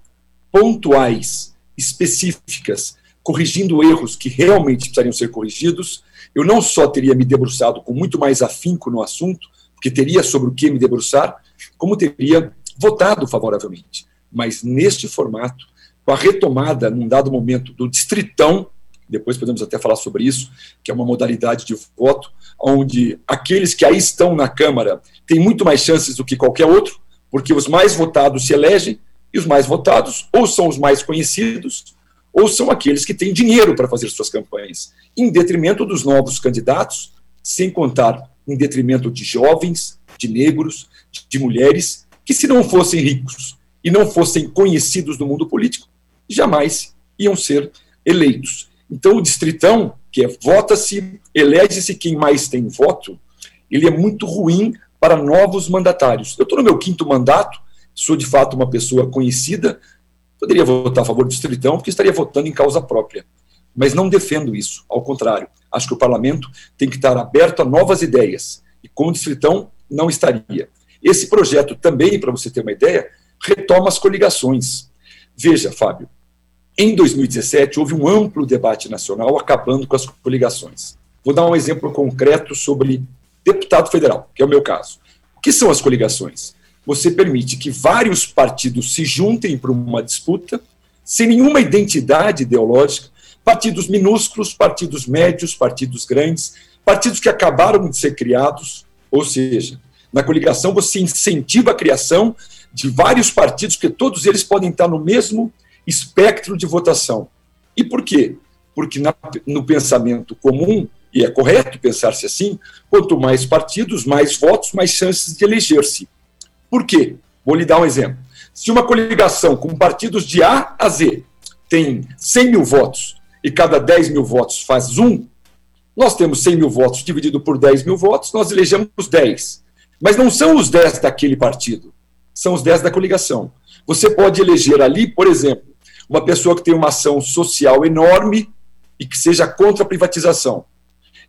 Speaker 7: pontuais, específicas, corrigindo erros que realmente precisariam ser corrigidos, eu não só teria me debruçado com muito mais afinco no assunto, porque teria sobre o que me debruçar, como teria votado favoravelmente. Mas neste formato, com a retomada, num dado momento, do distritão, depois podemos até falar sobre isso, que é uma modalidade de voto, onde aqueles que aí estão na Câmara têm muito mais chances do que qualquer outro, porque os mais votados se elegem, e os mais votados ou são os mais conhecidos, ou são aqueles que têm dinheiro para fazer suas campanhas, em detrimento dos novos candidatos, sem contar em detrimento de jovens, de negros, de mulheres, que se não fossem ricos e não fossem conhecidos no mundo político, jamais iam ser eleitos. Então, o distritão, que é vota-se, elege-se quem mais tem voto, ele é muito ruim para novos mandatários. Eu estou no meu quinto mandato, sou de fato uma pessoa conhecida, Poderia votar a favor do distritão, porque estaria votando em causa própria. Mas não defendo isso, ao contrário. Acho que o parlamento tem que estar aberto a novas ideias. E com o distritão, não estaria. Esse projeto também, para você ter uma ideia, retoma as coligações. Veja, Fábio, em 2017 houve um amplo debate nacional acabando com as coligações. Vou dar um exemplo concreto sobre deputado federal, que é o meu caso. O que são as coligações? você permite que vários partidos se juntem para uma disputa, sem nenhuma identidade ideológica, partidos minúsculos, partidos médios, partidos grandes, partidos que acabaram de ser criados, ou seja, na coligação você incentiva a criação de vários partidos, que todos eles podem estar no mesmo espectro de votação. E por quê? Porque na, no pensamento comum, e é correto pensar-se assim, quanto mais partidos, mais votos, mais chances de eleger-se. Por quê? Vou lhe dar um exemplo. Se uma coligação com partidos de A a Z tem 100 mil votos e cada 10 mil votos faz um, nós temos 100 mil votos dividido por 10 mil votos, nós elegemos 10. Mas não são os 10 daquele partido, são os 10 da coligação. Você pode eleger ali, por exemplo, uma pessoa que tem uma ação social enorme e que seja contra a privatização.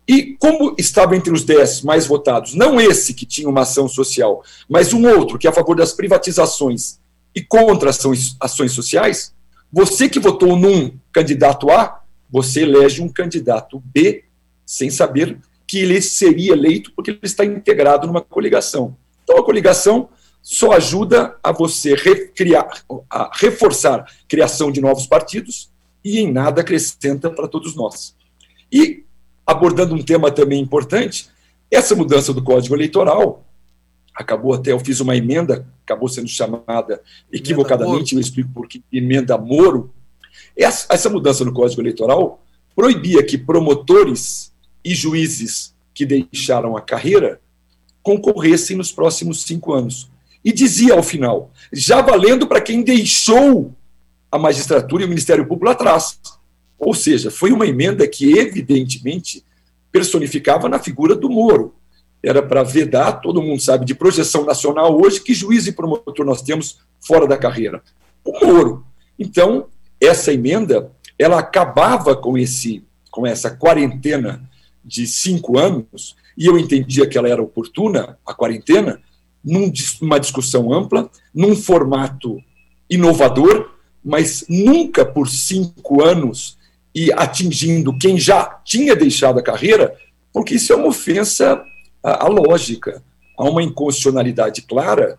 Speaker 7: E como estava entre os dez mais votados, não esse que tinha uma ação social, mas um outro que é a favor das privatizações e contra ações, ações sociais, você que votou num candidato A, você elege um candidato B sem saber que ele seria eleito porque ele está integrado numa coligação. Então a coligação só ajuda a você recriar, a reforçar a criação de novos partidos e em nada acrescenta para todos nós. E abordando um tema também importante, essa mudança do Código Eleitoral acabou até, eu fiz uma emenda, acabou sendo chamada equivocadamente, eu explico por que emenda Moro. Essa, essa mudança no Código Eleitoral proibia que promotores e juízes que deixaram a carreira concorressem nos próximos cinco anos. E dizia ao final, já valendo para quem deixou a magistratura e o Ministério Público atrás. Ou seja, foi uma emenda que, evidentemente, personificava na figura do Moro. Era para vedar, todo mundo sabe, de projeção nacional hoje, que juiz e promotor nós temos fora da carreira? O Moro. Então, essa emenda, ela acabava com, esse, com essa quarentena de cinco anos, e eu entendia que ela era oportuna, a quarentena, numa discussão ampla, num formato inovador, mas nunca por cinco anos e atingindo quem já tinha deixado a carreira, porque isso é uma ofensa à, lógica, há uma inconstitucionalidade clara,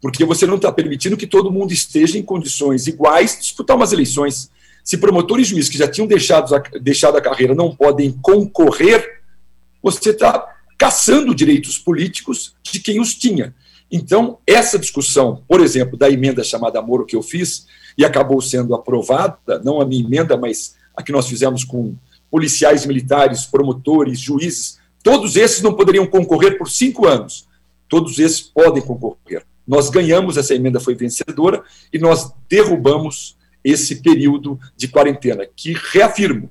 Speaker 7: porque você não está permitindo que todo mundo esteja em condições iguais de disputar umas eleições. Se promotor e juiz que já tinham deixado a, deixado a carreira não podem concorrer, você está caçando direitos políticos de quem os tinha. Então, essa discussão, por exemplo, da emenda chamada Moro que eu fiz, e acabou sendo aprovada, não a minha emenda, mas a que nós fizemos com policiais militares, promotores, juízes, Todos esses não poderiam concorrer por cinco anos. Todos esses podem concorrer. Nós ganhamos, essa emenda foi vencedora, e nós derrubamos esse período de quarentena, que, reafirmo,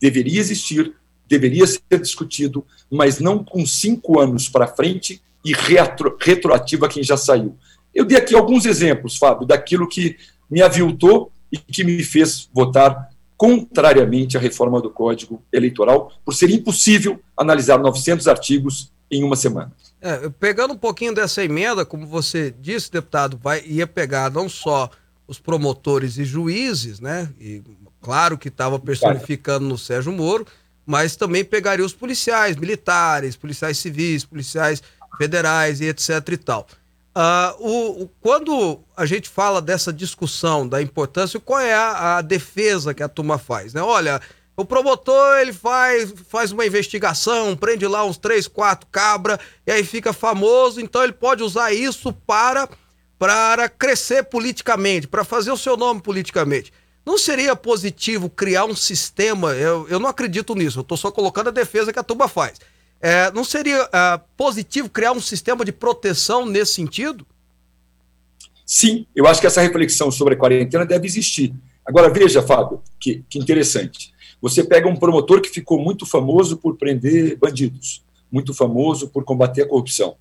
Speaker 7: deveria existir, deveria ser discutido, mas não com cinco anos para frente e retro, retroativo a quem já saiu. Eu dei aqui alguns exemplos, Fábio, daquilo que me aviltou e que me fez votar contrariamente à reforma do Código Eleitoral, por ser impossível analisar 900 artigos em uma semana.
Speaker 4: É, pegando um pouquinho dessa emenda, como você disse, deputado, vai, ia pegar não só os promotores e juízes, né? E claro que estava personificando no Sérgio Moro, mas também pegaria os policiais, militares, policiais civis, policiais federais e etc e tal. Uh, o, o, quando a gente fala dessa discussão da importância, qual é a, a, defesa que a turma faz? Né? Olha, o promotor ele faz, faz uma investigação, prende lá uns três, quatro cabra e aí fica famoso, então ele pode usar isso para, para crescer politicamente, para fazer o seu nome politicamente. Não seria positivo criar um sistema? Eu, eu não acredito nisso, eu estou só colocando a defesa que a turma faz é, não seria é, positivo criar um sistema de proteção nesse sentido?
Speaker 7: Sim, eu acho que essa reflexão sobre a quarentena deve existir. Agora, veja, Fábio, que, que interessante. Você pega um promotor que ficou muito famoso por prender bandidos, muito famoso por combater a corrupção.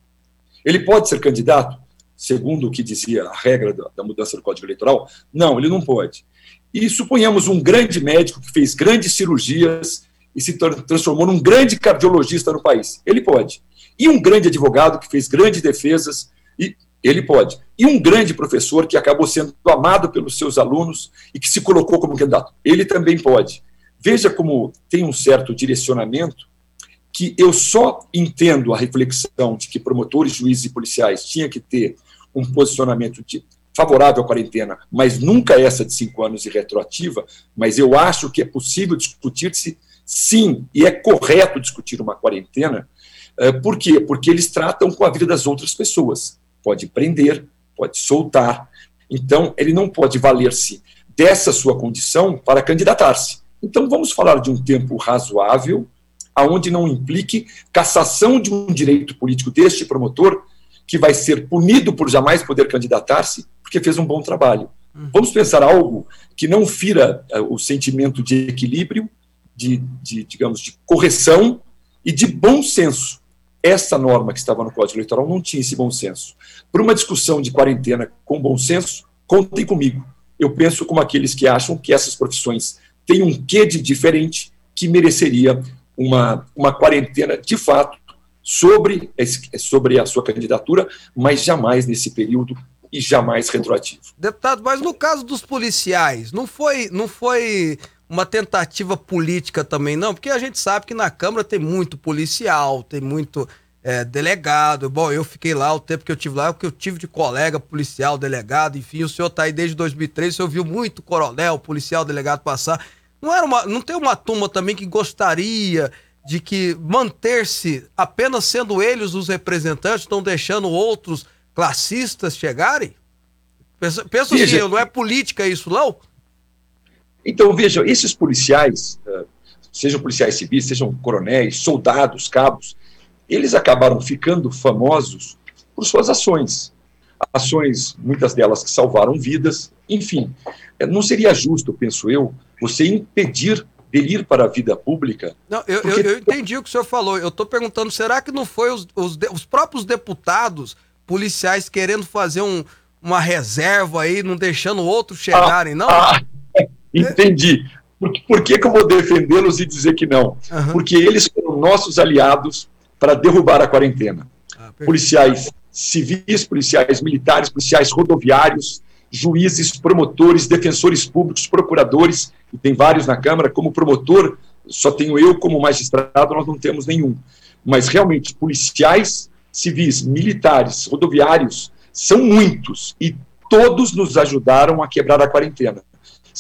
Speaker 7: Ele pode ser candidato, segundo o que dizia a regra da, da mudança do Código Eleitoral? Não, ele não pode. E suponhamos um grande médico que fez grandes cirurgias e se transformou num grande cardiologista no país. Ele pode. E um grande advogado que fez grandes defesas, e ele pode. E um grande professor que acabou sendo amado pelos seus alunos e que se colocou como candidato. Ele também pode. Veja como tem um certo direcionamento que eu só entendo a reflexão de que promotores, juízes e policiais tinham que ter um posicionamento de, favorável à quarentena, mas nunca essa de cinco anos e retroativa, mas eu acho que é possível discutir-se sim, e é correto discutir uma quarentena, eh, por quê? Porque eles tratam com a vida das outras pessoas. Pode prender, pode soltar. Então, ele não pode valer-se dessa sua condição para candidatar-se. Então, vamos falar de um tempo razoável, aonde não implique cassação de um direito político deste promotor, que vai ser punido por jamais poder candidatar-se, porque fez um bom trabalho. Uhum. Vamos pensar algo que não fira eh, o sentimento de equilíbrio de, de, digamos, de correção e de bom senso. Essa norma que estava no Código Eleitoral não tinha esse bom senso. Por uma discussão de quarentena com bom senso, contem comigo. Eu penso como aqueles que acham que essas profissões têm um quê de diferente que mereceria uma, uma quarentena de fato sobre, sobre a sua candidatura, mas jamais nesse período e jamais retroativo.
Speaker 4: Deputado, mas no caso dos policiais, não foi, não foi uma tentativa política também, não, porque a gente sabe que na Câmara tem muito policial, tem muito é, delegado. Bom, eu fiquei lá o tempo que eu tive lá, porque eu tive de colega policial, delegado, enfim, o senhor tá aí desde 2003, o senhor viu muito coronel, policial, delegado passar. Não era uma, não tem uma turma também que gostaria de que manter-se apenas sendo eles os representantes, estão deixando outros classistas chegarem? Pensa, pensa assim, não é política isso, não?
Speaker 7: Então, vejam, esses policiais, eh, sejam policiais civis, sejam coronéis, soldados, cabos, eles acabaram ficando famosos por suas ações. Ações, muitas delas que salvaram vidas, enfim. Eh, não seria justo, penso eu, você impedir dele ir para a vida pública.
Speaker 4: Não, eu, porque... eu, eu entendi o que o senhor falou. Eu estou perguntando, será que não foi os, os, os, próprios deputados policiais querendo fazer um, uma reserva aí, não deixando outros chegarem, ah, não? Ah,
Speaker 7: Entendi. Por, por que, que eu vou defendê-los e dizer que não? Uhum. Porque eles foram nossos aliados para derrubar a quarentena. Ah, policiais civis, policiais militares, policiais rodoviários, juízes, promotores, defensores públicos, procuradores, e tem vários na Câmara, como promotor, só tenho eu como magistrado, nós não temos nenhum. Mas realmente, policiais civis, militares, rodoviários, são muitos, e todos nos ajudaram a quebrar a quarentena.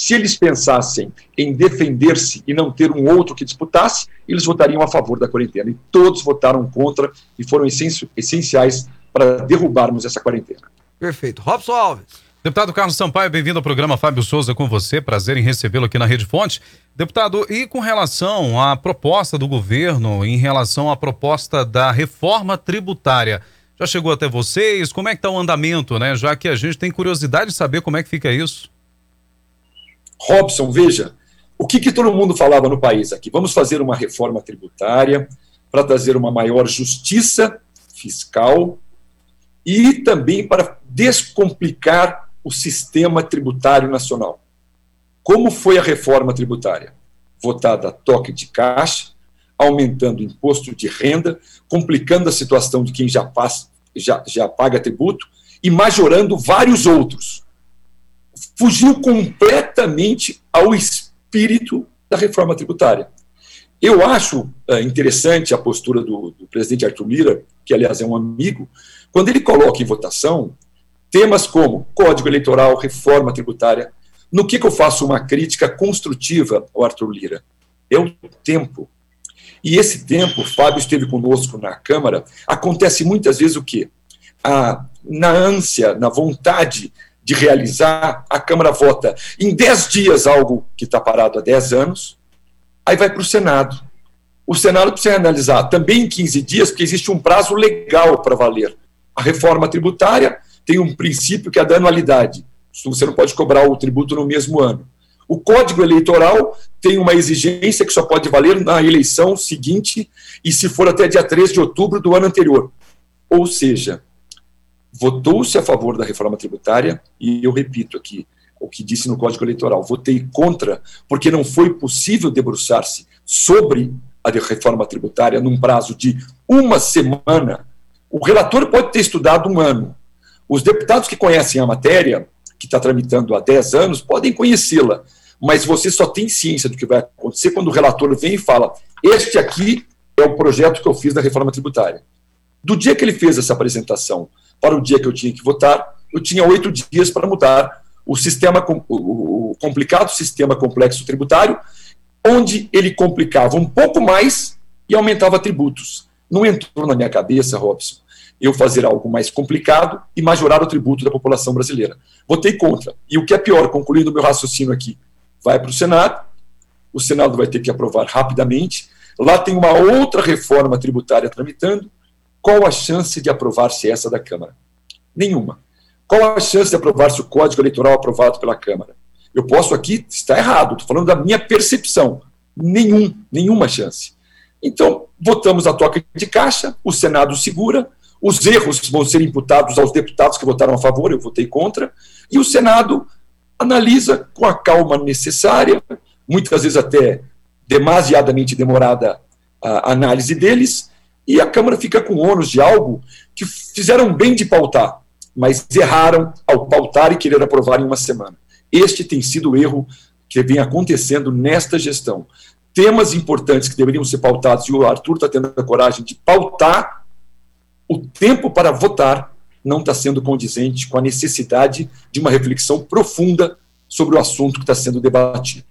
Speaker 7: Se eles pensassem em defender-se e não ter um outro que disputasse, eles votariam a favor da quarentena. E todos votaram contra e foram essenciais para derrubarmos essa quarentena.
Speaker 4: Perfeito. Robson Alves.
Speaker 1: Deputado Carlos Sampaio, bem-vindo ao programa Fábio Souza com você. Prazer em recebê-lo aqui na Rede Fonte. Deputado, e com relação à proposta do governo, em relação à proposta da reforma tributária, já chegou até vocês? Como é que está o andamento, né? Já que a gente tem curiosidade de saber como é que fica isso.
Speaker 7: Robson, veja, o que, que todo mundo falava no país aqui? Vamos fazer uma reforma tributária para trazer uma maior justiça fiscal e também para descomplicar o sistema tributário nacional. Como foi a reforma tributária? Votada a toque de caixa, aumentando o imposto de renda, complicando a situação de quem já, passa, já, já paga tributo e majorando vários outros. Fugiu completamente ao espírito da reforma tributária. Eu acho é, interessante a postura do, do presidente Arthur Lira, que aliás é um amigo, quando ele coloca em votação temas como Código Eleitoral, reforma tributária. No que, que eu faço uma crítica construtiva ao Arthur Lira? É o tempo. E esse tempo, Fábio esteve conosco na Câmara, acontece muitas vezes o quê? A, na ânsia, na vontade de realizar, a Câmara vota em 10 dias algo que está parado há 10 anos, aí vai para o Senado. O Senado precisa analisar também em 15 dias, porque existe um prazo legal para valer. A reforma tributária tem um princípio que é da anualidade. Você não pode cobrar o tributo no mesmo ano. O Código Eleitoral tem uma exigência que só pode valer na eleição seguinte e se for até dia 3 de outubro do ano anterior. Ou seja, votou-se a favor da reforma tributária, e eu repito aqui o que disse no Código Eleitoral: votei contra, porque não foi possível debruçar-se sobre a reforma tributária num prazo de uma semana. O relator pode ter estudado um ano. Os deputados que conhecem a matéria, que está tramitando há 10 anos, podem conhecê-la mas você só tem ciência do que vai acontecer quando o relator vem e fala: este aqui é o projeto que eu fiz da reforma tributária. Do dia que ele fez essa apresentação para o dia que eu tinha que votar, eu tinha oito dias para mudar o sistema, o complicado sistema complexo tributário, onde ele complicava um pouco mais e aumentava tributos. Não entrou na minha cabeça, Robson, eu fazer algo mais complicado e majorar o tributo da população brasileira. Votei contra. E o que é pior, concluindo meu raciocínio aqui, vai para o Senado, o Senado vai ter que aprovar rapidamente. Lá tem uma outra reforma tributária tramitando. Qual a chance de aprovar-se essa da Câmara? Nenhuma. Qual a chance de aprovar-se o Código Eleitoral aprovado pela Câmara? Eu posso aqui estar errado, estou falando da minha percepção. Nenhum, nenhuma chance. Então, votamos a toca de caixa, o Senado segura, os erros vão ser imputados aos deputados que votaram a favor, eu votei contra, e o Senado analisa com a calma necessária, muitas vezes até demasiadamente demorada a análise deles, e a Câmara fica com ônus de algo que fizeram bem de pautar, mas erraram ao pautar e querer aprovar em uma semana. Este tem sido o erro que vem acontecendo nesta gestão. Temas importantes que deveriam ser pautados, e o Arthur está tendo a coragem de pautar, o tempo para votar não está sendo condizente com a necessidade de uma reflexão profunda sobre o assunto que está sendo debatido.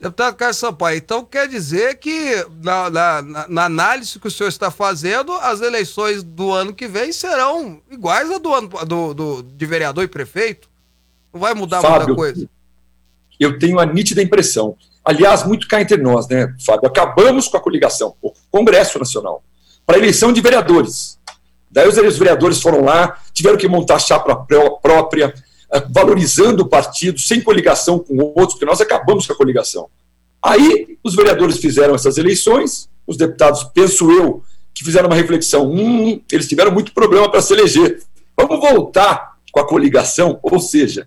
Speaker 4: Deputado Carlos Sampaio, então quer dizer que na, na, na, análise que o senhor está fazendo, as eleições do ano que vem serão iguais a do ano do, do de vereador e prefeito? Não vai mudar Fábio, muita coisa?
Speaker 7: Eu tenho a nítida impressão. Aliás, muito cá entre nós, né, Fábio? Acabamos com a coligação, o Congresso Nacional, para eleição de vereadores. Daí os vereadores foram lá, tiveram que montar chapa própria, valorizando o partido, sem coligação com outros, porque nós acabamos com a coligação. Aí os vereadores fizeram essas eleições, os deputados, penso eu, que fizeram uma reflexão: hum, eles tiveram muito problema para se eleger. Vamos voltar com a coligação, ou seja,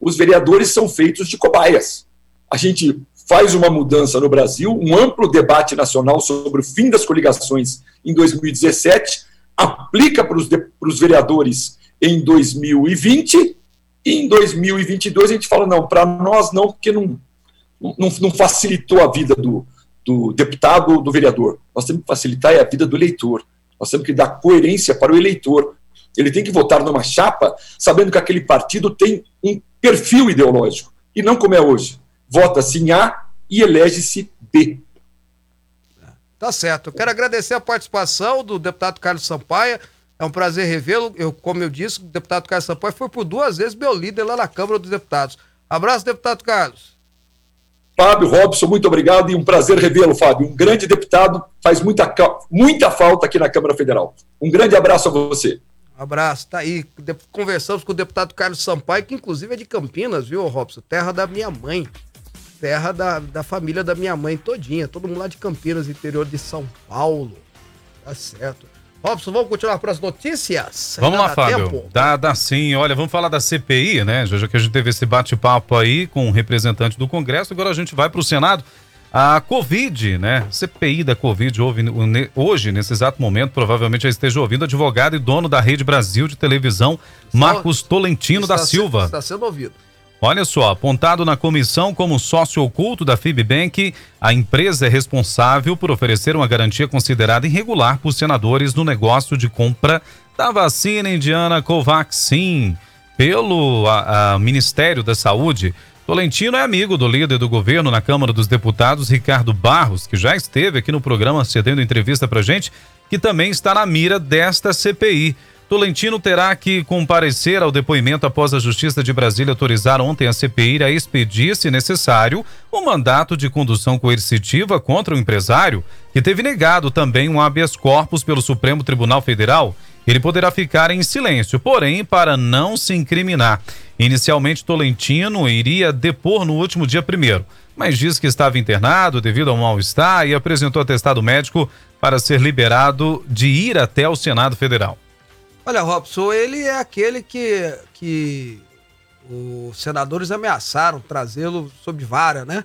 Speaker 7: os vereadores são feitos de cobaias. A gente faz uma mudança no Brasil, um amplo debate nacional sobre o fim das coligações em 2017 aplica para os vereadores em 2020 e em 2022 a gente fala, não, para nós não, porque não, não, não facilitou a vida do, do deputado ou do vereador. Nós temos que facilitar a vida do eleitor. Nós temos que dar coerência para o eleitor. Ele tem que votar numa chapa sabendo que aquele partido tem um perfil ideológico. E não como é hoje. Vota-se em A e elege-se B.
Speaker 4: Tá certo. Eu quero agradecer a participação do deputado Carlos Sampaia. É um prazer revê-lo. Eu, como eu disse, o deputado Carlos Sampaia foi por duas vezes meu líder lá na Câmara dos Deputados. Abraço, deputado Carlos.
Speaker 7: Fábio Robson, muito obrigado e um prazer revê-lo, Fábio. Um grande deputado, faz muita, muita falta aqui na Câmara Federal. Um grande abraço a você.
Speaker 4: Um abraço, tá aí. Conversamos com o deputado Carlos Sampaio, que inclusive é de Campinas, viu, Robson? Terra da minha mãe. Terra da, da família da minha mãe todinha. Todo mundo lá de Campinas, interior de São Paulo. Tá certo. Robson, vamos continuar para as notícias?
Speaker 1: Vamos lá, Fábio. Tempo? Dá, dá sim. Olha, vamos falar da CPI, né? Já que a gente teve esse bate-papo aí com o um representante do Congresso, agora a gente vai para o Senado. A Covid, né? CPI da Covid hoje, nesse exato momento, provavelmente já esteja ouvindo advogado e dono da Rede Brasil de televisão, Marcos Tolentino da Silva.
Speaker 4: Está sendo ouvido.
Speaker 1: Olha só, apontado na comissão como sócio oculto da Fibbank, a empresa é responsável por oferecer uma garantia considerada irregular por senadores no negócio de compra da vacina indiana Covaxin pelo a, a Ministério da Saúde. Tolentino é amigo do líder do governo na Câmara dos Deputados, Ricardo Barros, que já esteve aqui no programa cedendo entrevista pra gente, que também está na mira desta CPI. Tolentino terá que comparecer ao depoimento após a Justiça de Brasília autorizar ontem a CPI a expedir, se necessário, o um mandato de condução coercitiva contra o empresário, que teve negado também um habeas corpus pelo Supremo Tribunal Federal. Ele poderá ficar em silêncio, porém, para não se incriminar. Inicialmente, Tolentino iria depor no último dia primeiro, mas diz que estava internado devido ao mal-estar e apresentou atestado médico para ser liberado de ir até o Senado Federal.
Speaker 4: Olha, Robson, ele é aquele que, que os senadores ameaçaram trazê-lo sob vara, né?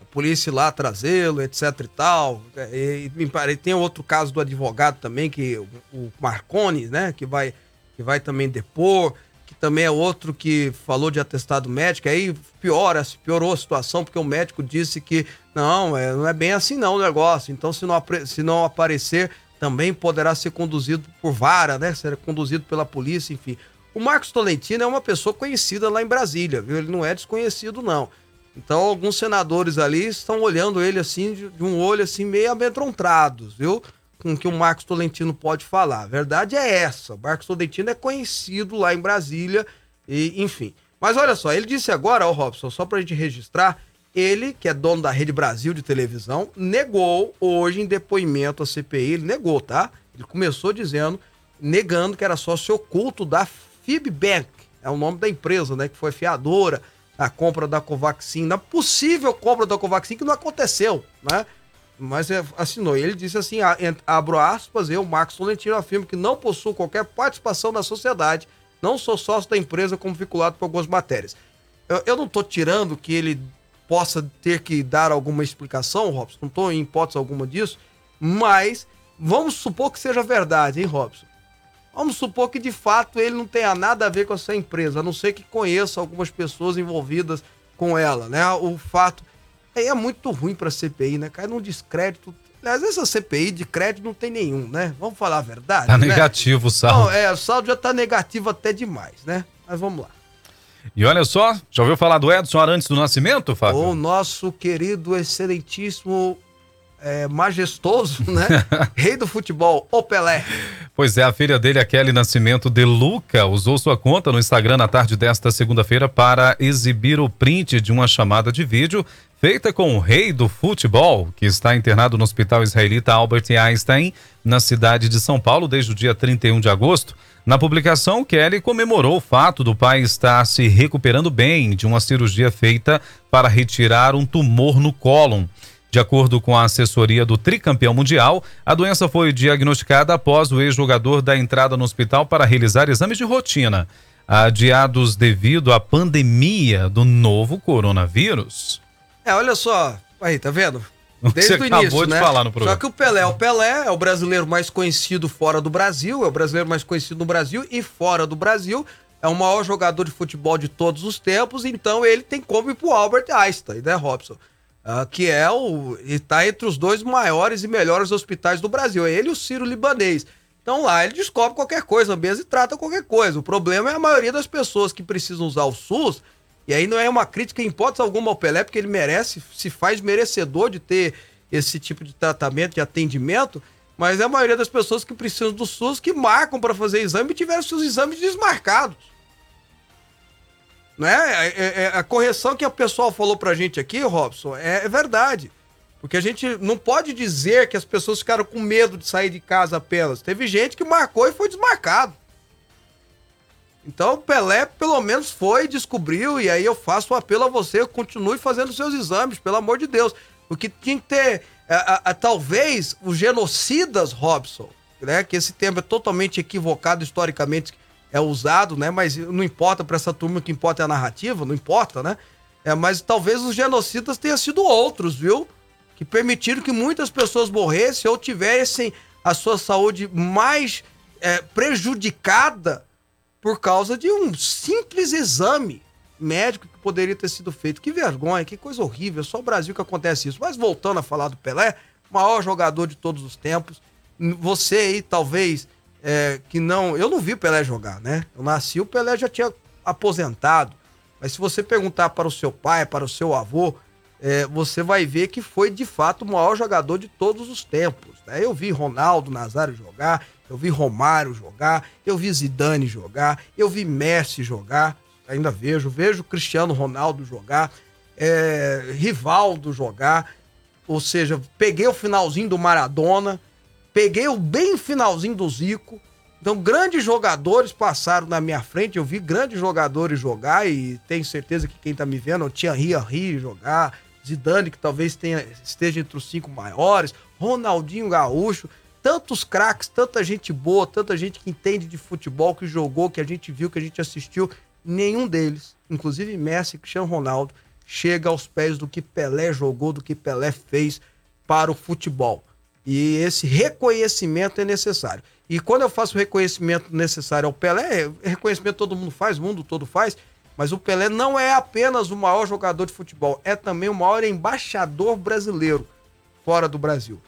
Speaker 4: A polícia lá trazê-lo, etc e tal. E, e, tem outro caso do advogado também, que o Marconi, né? Que vai, que vai também depor também é outro que falou de atestado médico, aí piora, piorou a situação, porque o médico disse que não, é, não é bem assim não o negócio. Então, se não, se não aparecer, também poderá ser conduzido por vara, né? Ser conduzido pela polícia, enfim. O Marcos Tolentino é uma pessoa conhecida lá em Brasília, viu? Ele não é desconhecido, não. Então, alguns senadores ali estão olhando ele assim, de, um olho assim, meio amedrontados, viu? com que o Marcos Tolentino pode falar. A verdade é essa. O Marcos Tolentino é conhecido lá em Brasília, e, enfim. Mas olha só, ele disse agora, ó, Robson, só pra gente registrar, ele, que é dono da Rede Brasil de televisão, negou hoje em depoimento à CPI, ele negou, tá? Ele começou dizendo, negando que era sócio oculto da Fibbank, é o nome da empresa, né, que foi fiadora da compra da Covaxin, na possível compra da Covaxin que não aconteceu, né? mas é, assinou. Ele disse assim: abro aspas, eu, Marcos Tolentino, afirmo que não possuo qualquer participação na sociedade, não sou sócio da empresa como vinculado por algumas matérias. Eu, eu não estou tirando que ele possa ter que dar alguma explicação, Robson, não estou em hipótese alguma disso, mas vamos supor que seja verdade, hein, Robson? Vamos supor que de fato ele não tenha nada a ver com essa empresa, a não ser que conheça algumas pessoas envolvidas com ela, né? O fato Aí é muito ruim pra CPI, né? Cai num descrédito. Às vezes a CPI de crédito não tem nenhum, né? Vamos falar a verdade.
Speaker 1: Tá
Speaker 4: né?
Speaker 1: negativo o saldo. Não,
Speaker 4: é, o saldo já tá negativo até demais, né? Mas vamos lá.
Speaker 1: E olha só, já ouviu falar do Edson Arantes do Nascimento, Fábio?
Speaker 4: O nosso querido, excelentíssimo, é, majestoso, né? [laughs] Rei do futebol, o Pelé.
Speaker 1: Pois é, a filha dele, a Kelly Nascimento de Luca, usou sua conta no Instagram na tarde desta segunda-feira para exibir o print de uma chamada de vídeo feita com o rei do futebol, que está internado no Hospital Israelita Albert Einstein, na cidade de São Paulo, desde o dia 31 de agosto. Na publicação, Kelly comemorou o fato do pai estar se recuperando bem de uma cirurgia feita para retirar um tumor no cólon. De acordo com a assessoria do tricampeão mundial, a doença foi diagnosticada após o ex-jogador dar entrada no hospital para realizar exames de rotina, adiados devido à pandemia do novo coronavírus.
Speaker 4: É, olha só. Aí, tá vendo?
Speaker 1: Desde Você o início, de né? falar no programa.
Speaker 4: Só que o Pelé, o Pelé é o brasileiro mais conhecido fora do Brasil, é o brasileiro mais conhecido no Brasil e fora do Brasil. É o maior jogador de futebol de todos os tempos, então ele tem como ir pro Albert Einstein, né, Robson? Uh, que é o. está entre os dois maiores e melhores hospitais do Brasil. É ele e o Ciro Libanês. Então lá ele descobre qualquer coisa mesmo e trata qualquer coisa. O problema é a maioria das pessoas que precisam usar o SUS e aí não é uma crítica em hipótese alguma ao Pelé, porque ele merece, se faz merecedor de ter esse tipo de tratamento, de atendimento, mas é a maioria das pessoas que precisam do SUS que marcam para fazer exame e tiveram seus exames desmarcados. Né? É, é, é, a correção que o pessoal falou pra gente aqui, Robson, é, é verdade. Porque a gente não pode dizer que as pessoas ficaram com medo de sair de casa apenas. Teve gente que marcou e foi desmarcado. Então o Pelé pelo menos foi, descobriu, e aí eu faço o um apelo a você, continue fazendo seus exames, pelo amor de Deus. Porque tinha que ter, a, a, a, talvez, os genocidas, Robson, né? Que esse termo é totalmente equivocado historicamente, é usado, né? Mas não importa para essa turma, o que importa é a narrativa, não importa, né? É, mas talvez os genocidas tenham sido outros, viu? Que permitiram que muitas pessoas morressem ou tivessem a sua saúde mais é, prejudicada por causa de um simples exame médico que poderia ter sido feito. Que vergonha, que coisa horrível. É só o Brasil que acontece isso. Mas voltando a falar do Pelé, maior jogador de todos os tempos. Você aí, talvez, é, que não. Eu não vi o Pelé jogar, né? Eu nasci, o Pelé já tinha aposentado. Mas se você perguntar para o seu pai, para o seu avô, é, você vai ver que foi de fato o maior jogador de todos os tempos. Né? Eu vi Ronaldo Nazário jogar, eu vi Romário jogar, eu vi Zidane jogar, eu vi Messi jogar, ainda vejo, vejo Cristiano Ronaldo jogar, é, Rivaldo jogar, ou seja, peguei o finalzinho do Maradona, peguei o bem finalzinho do Zico. Então, grandes jogadores passaram na minha frente, eu vi grandes jogadores jogar e tenho certeza que quem tá me vendo, o Thierry Henry jogar, Zidane, que talvez tenha, esteja entre os cinco maiores, Ronaldinho Gaúcho tantos craques, tanta gente boa, tanta gente que entende de futebol, que jogou, que a gente viu, que a gente assistiu, nenhum deles, inclusive Messi e Cristiano Ronaldo, chega aos pés do que Pelé jogou, do que Pelé fez para o futebol. E esse reconhecimento é necessário. E quando eu faço o reconhecimento necessário ao Pelé, reconhecimento todo mundo faz, o mundo todo faz, mas o Pelé não é apenas o maior jogador de futebol, é também o maior embaixador brasileiro fora do Brasil.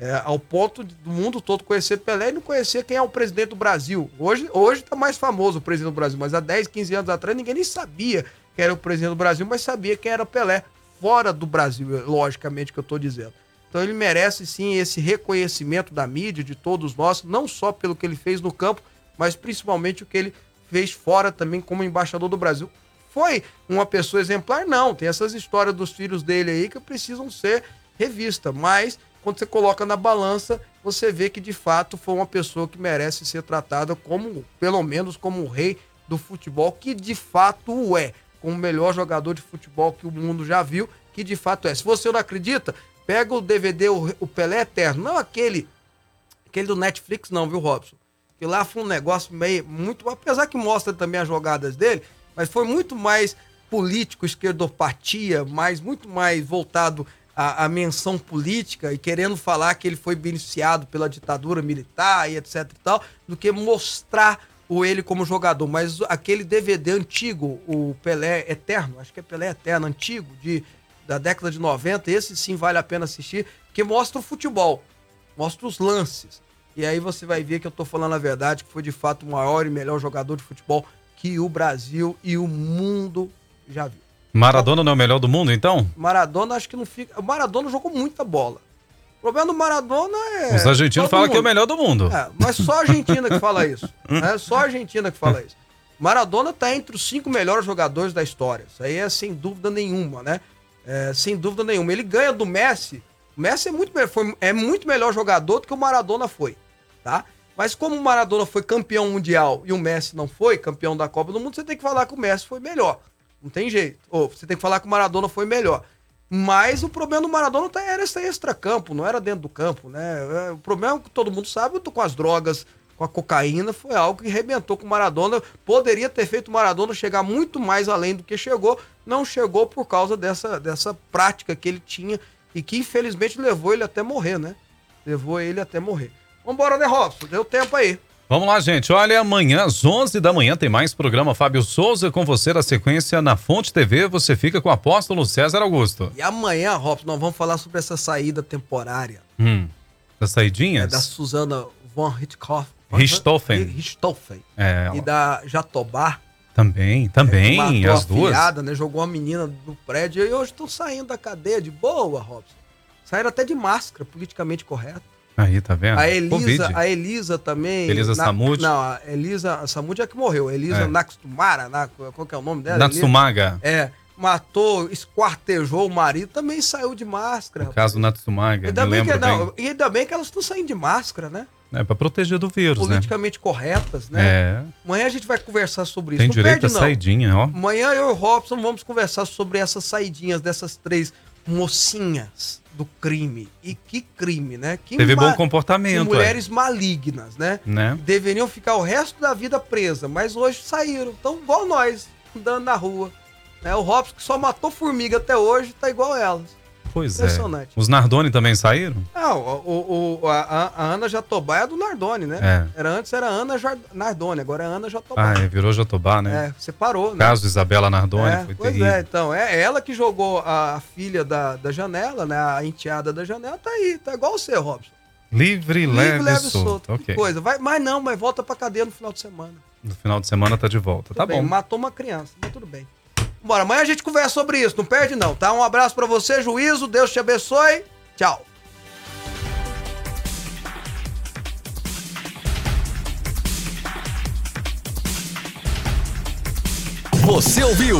Speaker 4: É, ao ponto do mundo todo conhecer Pelé e não conhecer quem é o presidente do Brasil. Hoje, hoje tá mais famoso o presidente do Brasil, mas há 10, 15 anos atrás ninguém nem sabia quem era o presidente do Brasil, mas sabia quem era Pelé fora do Brasil, logicamente que eu tô dizendo. Então ele merece sim esse reconhecimento da mídia, de todos nós, não só pelo que ele fez no campo, mas principalmente o que ele fez fora também como embaixador do Brasil. Foi uma pessoa exemplar? Não, tem essas histórias dos filhos dele aí que precisam ser revistas, mas quando você coloca na balança, você vê que de fato foi uma pessoa que merece ser tratada como, pelo menos, como o rei do futebol, que de fato o é, como o melhor jogador de futebol que o mundo já viu, que de fato é. Se você não acredita, pega o DVD, o, Pelé Eterno, não aquele, aquele do Netflix, não, viu, Robson? Que lá foi um negócio meio, muito, apesar que mostra também as jogadas dele, mas foi muito mais político, esquerdopatia, mais, muito mais voltado a, a, menção política e querendo falar que ele foi beneficiado pela ditadura militar e etc e tal, do que mostrar o ele como jogador. Mas aquele DVD antigo, o Pelé Eterno, acho que é Pelé Eterno, antigo, de, da década de 90, esse sim vale a pena assistir, que mostra o futebol, mostra os lances. E aí você vai ver que eu tô falando a verdade, que foi de fato o maior e melhor jogador de futebol que o Brasil e o mundo já viu.
Speaker 1: Maradona não é o melhor do mundo, então?
Speaker 4: Maradona acho que não fica. O Maradona jogou muita bola. O problema do Maradona é.
Speaker 1: Os argentinos falam que é o melhor do mundo. É,
Speaker 4: mas só a Argentina que fala isso. [laughs] É só a Argentina que fala isso. Maradona tá entre os cinco melhores jogadores da história. Isso aí é sem dúvida nenhuma, né? É, sem dúvida nenhuma. Ele ganha do Messi. O Messi é muito, foi, é muito melhor jogador do que o Maradona foi, tá? Mas como o Maradona foi campeão mundial e o Messi não foi campeão da Copa do Mundo, você tem que falar que o Messi foi melhor. Não tem jeito. Ou você tem que falar que o Maradona foi melhor. Mas o problema do Maradona tá, era esse extra-campo, não era dentro do campo, né? É, o problema é que todo mundo sabe, com as drogas, com a cocaína, foi algo que arrebentou com o Maradona. Poderia ter feito o Maradona chegar muito mais além do que chegou. Não chegou por causa dessa, dessa prática que ele tinha e que infelizmente levou ele até morrer, né? Levou ele até morrer. Vambora, né, Robson? Deu tempo aí.
Speaker 1: Vamos lá, gente. Olha, amanhã às 11 da manhã tem mais programa Fábio Souza com você na sequência na Fonte TV. Você fica com o apóstolo César Augusto.
Speaker 4: E amanhã, Robson, nós vamos falar sobre essa saída temporária.
Speaker 1: Hum. Das saidinhas?
Speaker 4: É da Suzana von Richthofen.
Speaker 1: Richthofen.
Speaker 4: Richthofen. É. E da Jatobá.
Speaker 1: Também, também,
Speaker 4: é,
Speaker 1: as duas.
Speaker 4: Fiada, né? Jogou uma menina do prédio e hoje estão saindo da cadeia de boa, Robson. Saíram até de máscara, politicamente correto.
Speaker 1: Aí, tá vendo?
Speaker 4: A Elisa,
Speaker 1: Covid.
Speaker 4: a Elisa também.
Speaker 1: Elisa
Speaker 4: na-
Speaker 1: Samud?
Speaker 4: Não, a Elisa a Samud é que morreu. Elisa
Speaker 1: É.
Speaker 4: Nakstumara, na, qual que é o nome dela?
Speaker 1: Natsumaga.
Speaker 4: É, matou, esquartejou o marido, também saiu de máscara.
Speaker 1: No caso do Natsumaga,
Speaker 4: Ainda bem, que, não, e ainda bem que elas estão saindo de máscara, né?
Speaker 1: É pra proteger do vírus, né?
Speaker 4: Politicamente corretas, né?
Speaker 1: É,
Speaker 4: Amanhã a gente vai conversar sobre isso.
Speaker 1: tem
Speaker 4: não
Speaker 1: direito
Speaker 4: perde,
Speaker 1: a
Speaker 4: não.
Speaker 1: saidinha, ó.
Speaker 4: Amanhã eu e o Robson vamos conversar sobre essas saidinhas dessas três mocinhas do crime. E que crime, né? Que
Speaker 1: Teve bom comportamento,
Speaker 4: que mulheres malignas, né?
Speaker 1: é, né?
Speaker 4: Deveriam ficar o resto da vida presa, mas hoje saíram. Estão igual nós, andando na rua. Né? O Robson, que só matou formiga até hoje, tá igual elas.
Speaker 1: Pois é.
Speaker 4: Impressionante.
Speaker 1: Os Nardoni também saíram?
Speaker 4: Ah, o, o- a, a Ana Jatobá é do Nardoni, né?
Speaker 1: É.
Speaker 4: Era antes era Ana Jar- Nardoni, agora é Ana Jatobá.
Speaker 1: Ah, é, virou Jatobá, né?
Speaker 4: É, separou, né?
Speaker 1: Caso Isabela Nardoni,
Speaker 4: É,
Speaker 1: foi
Speaker 4: pois
Speaker 1: terrível.
Speaker 4: é, então, é ela que jogou a filha da, da janela, né? A enteada da janela, tá aí, tá igual você, Robson.
Speaker 1: Livre, leve,
Speaker 4: Livre,
Speaker 1: e solto.
Speaker 4: Que
Speaker 1: Ok.
Speaker 4: coisa. Vai, mas não, mas volta pra cadeia no final de semana.
Speaker 1: No final de semana tá de volta.
Speaker 4: Tudo
Speaker 1: tá
Speaker 4: bem,
Speaker 1: bom.
Speaker 4: Matou uma criança, mas tudo bem. Bora, amanhã a gente conversa sobre isso, não perde não, tá? Um abraço pra você, juízo, Deus te abençoe. Tchau.
Speaker 3: Você ouviu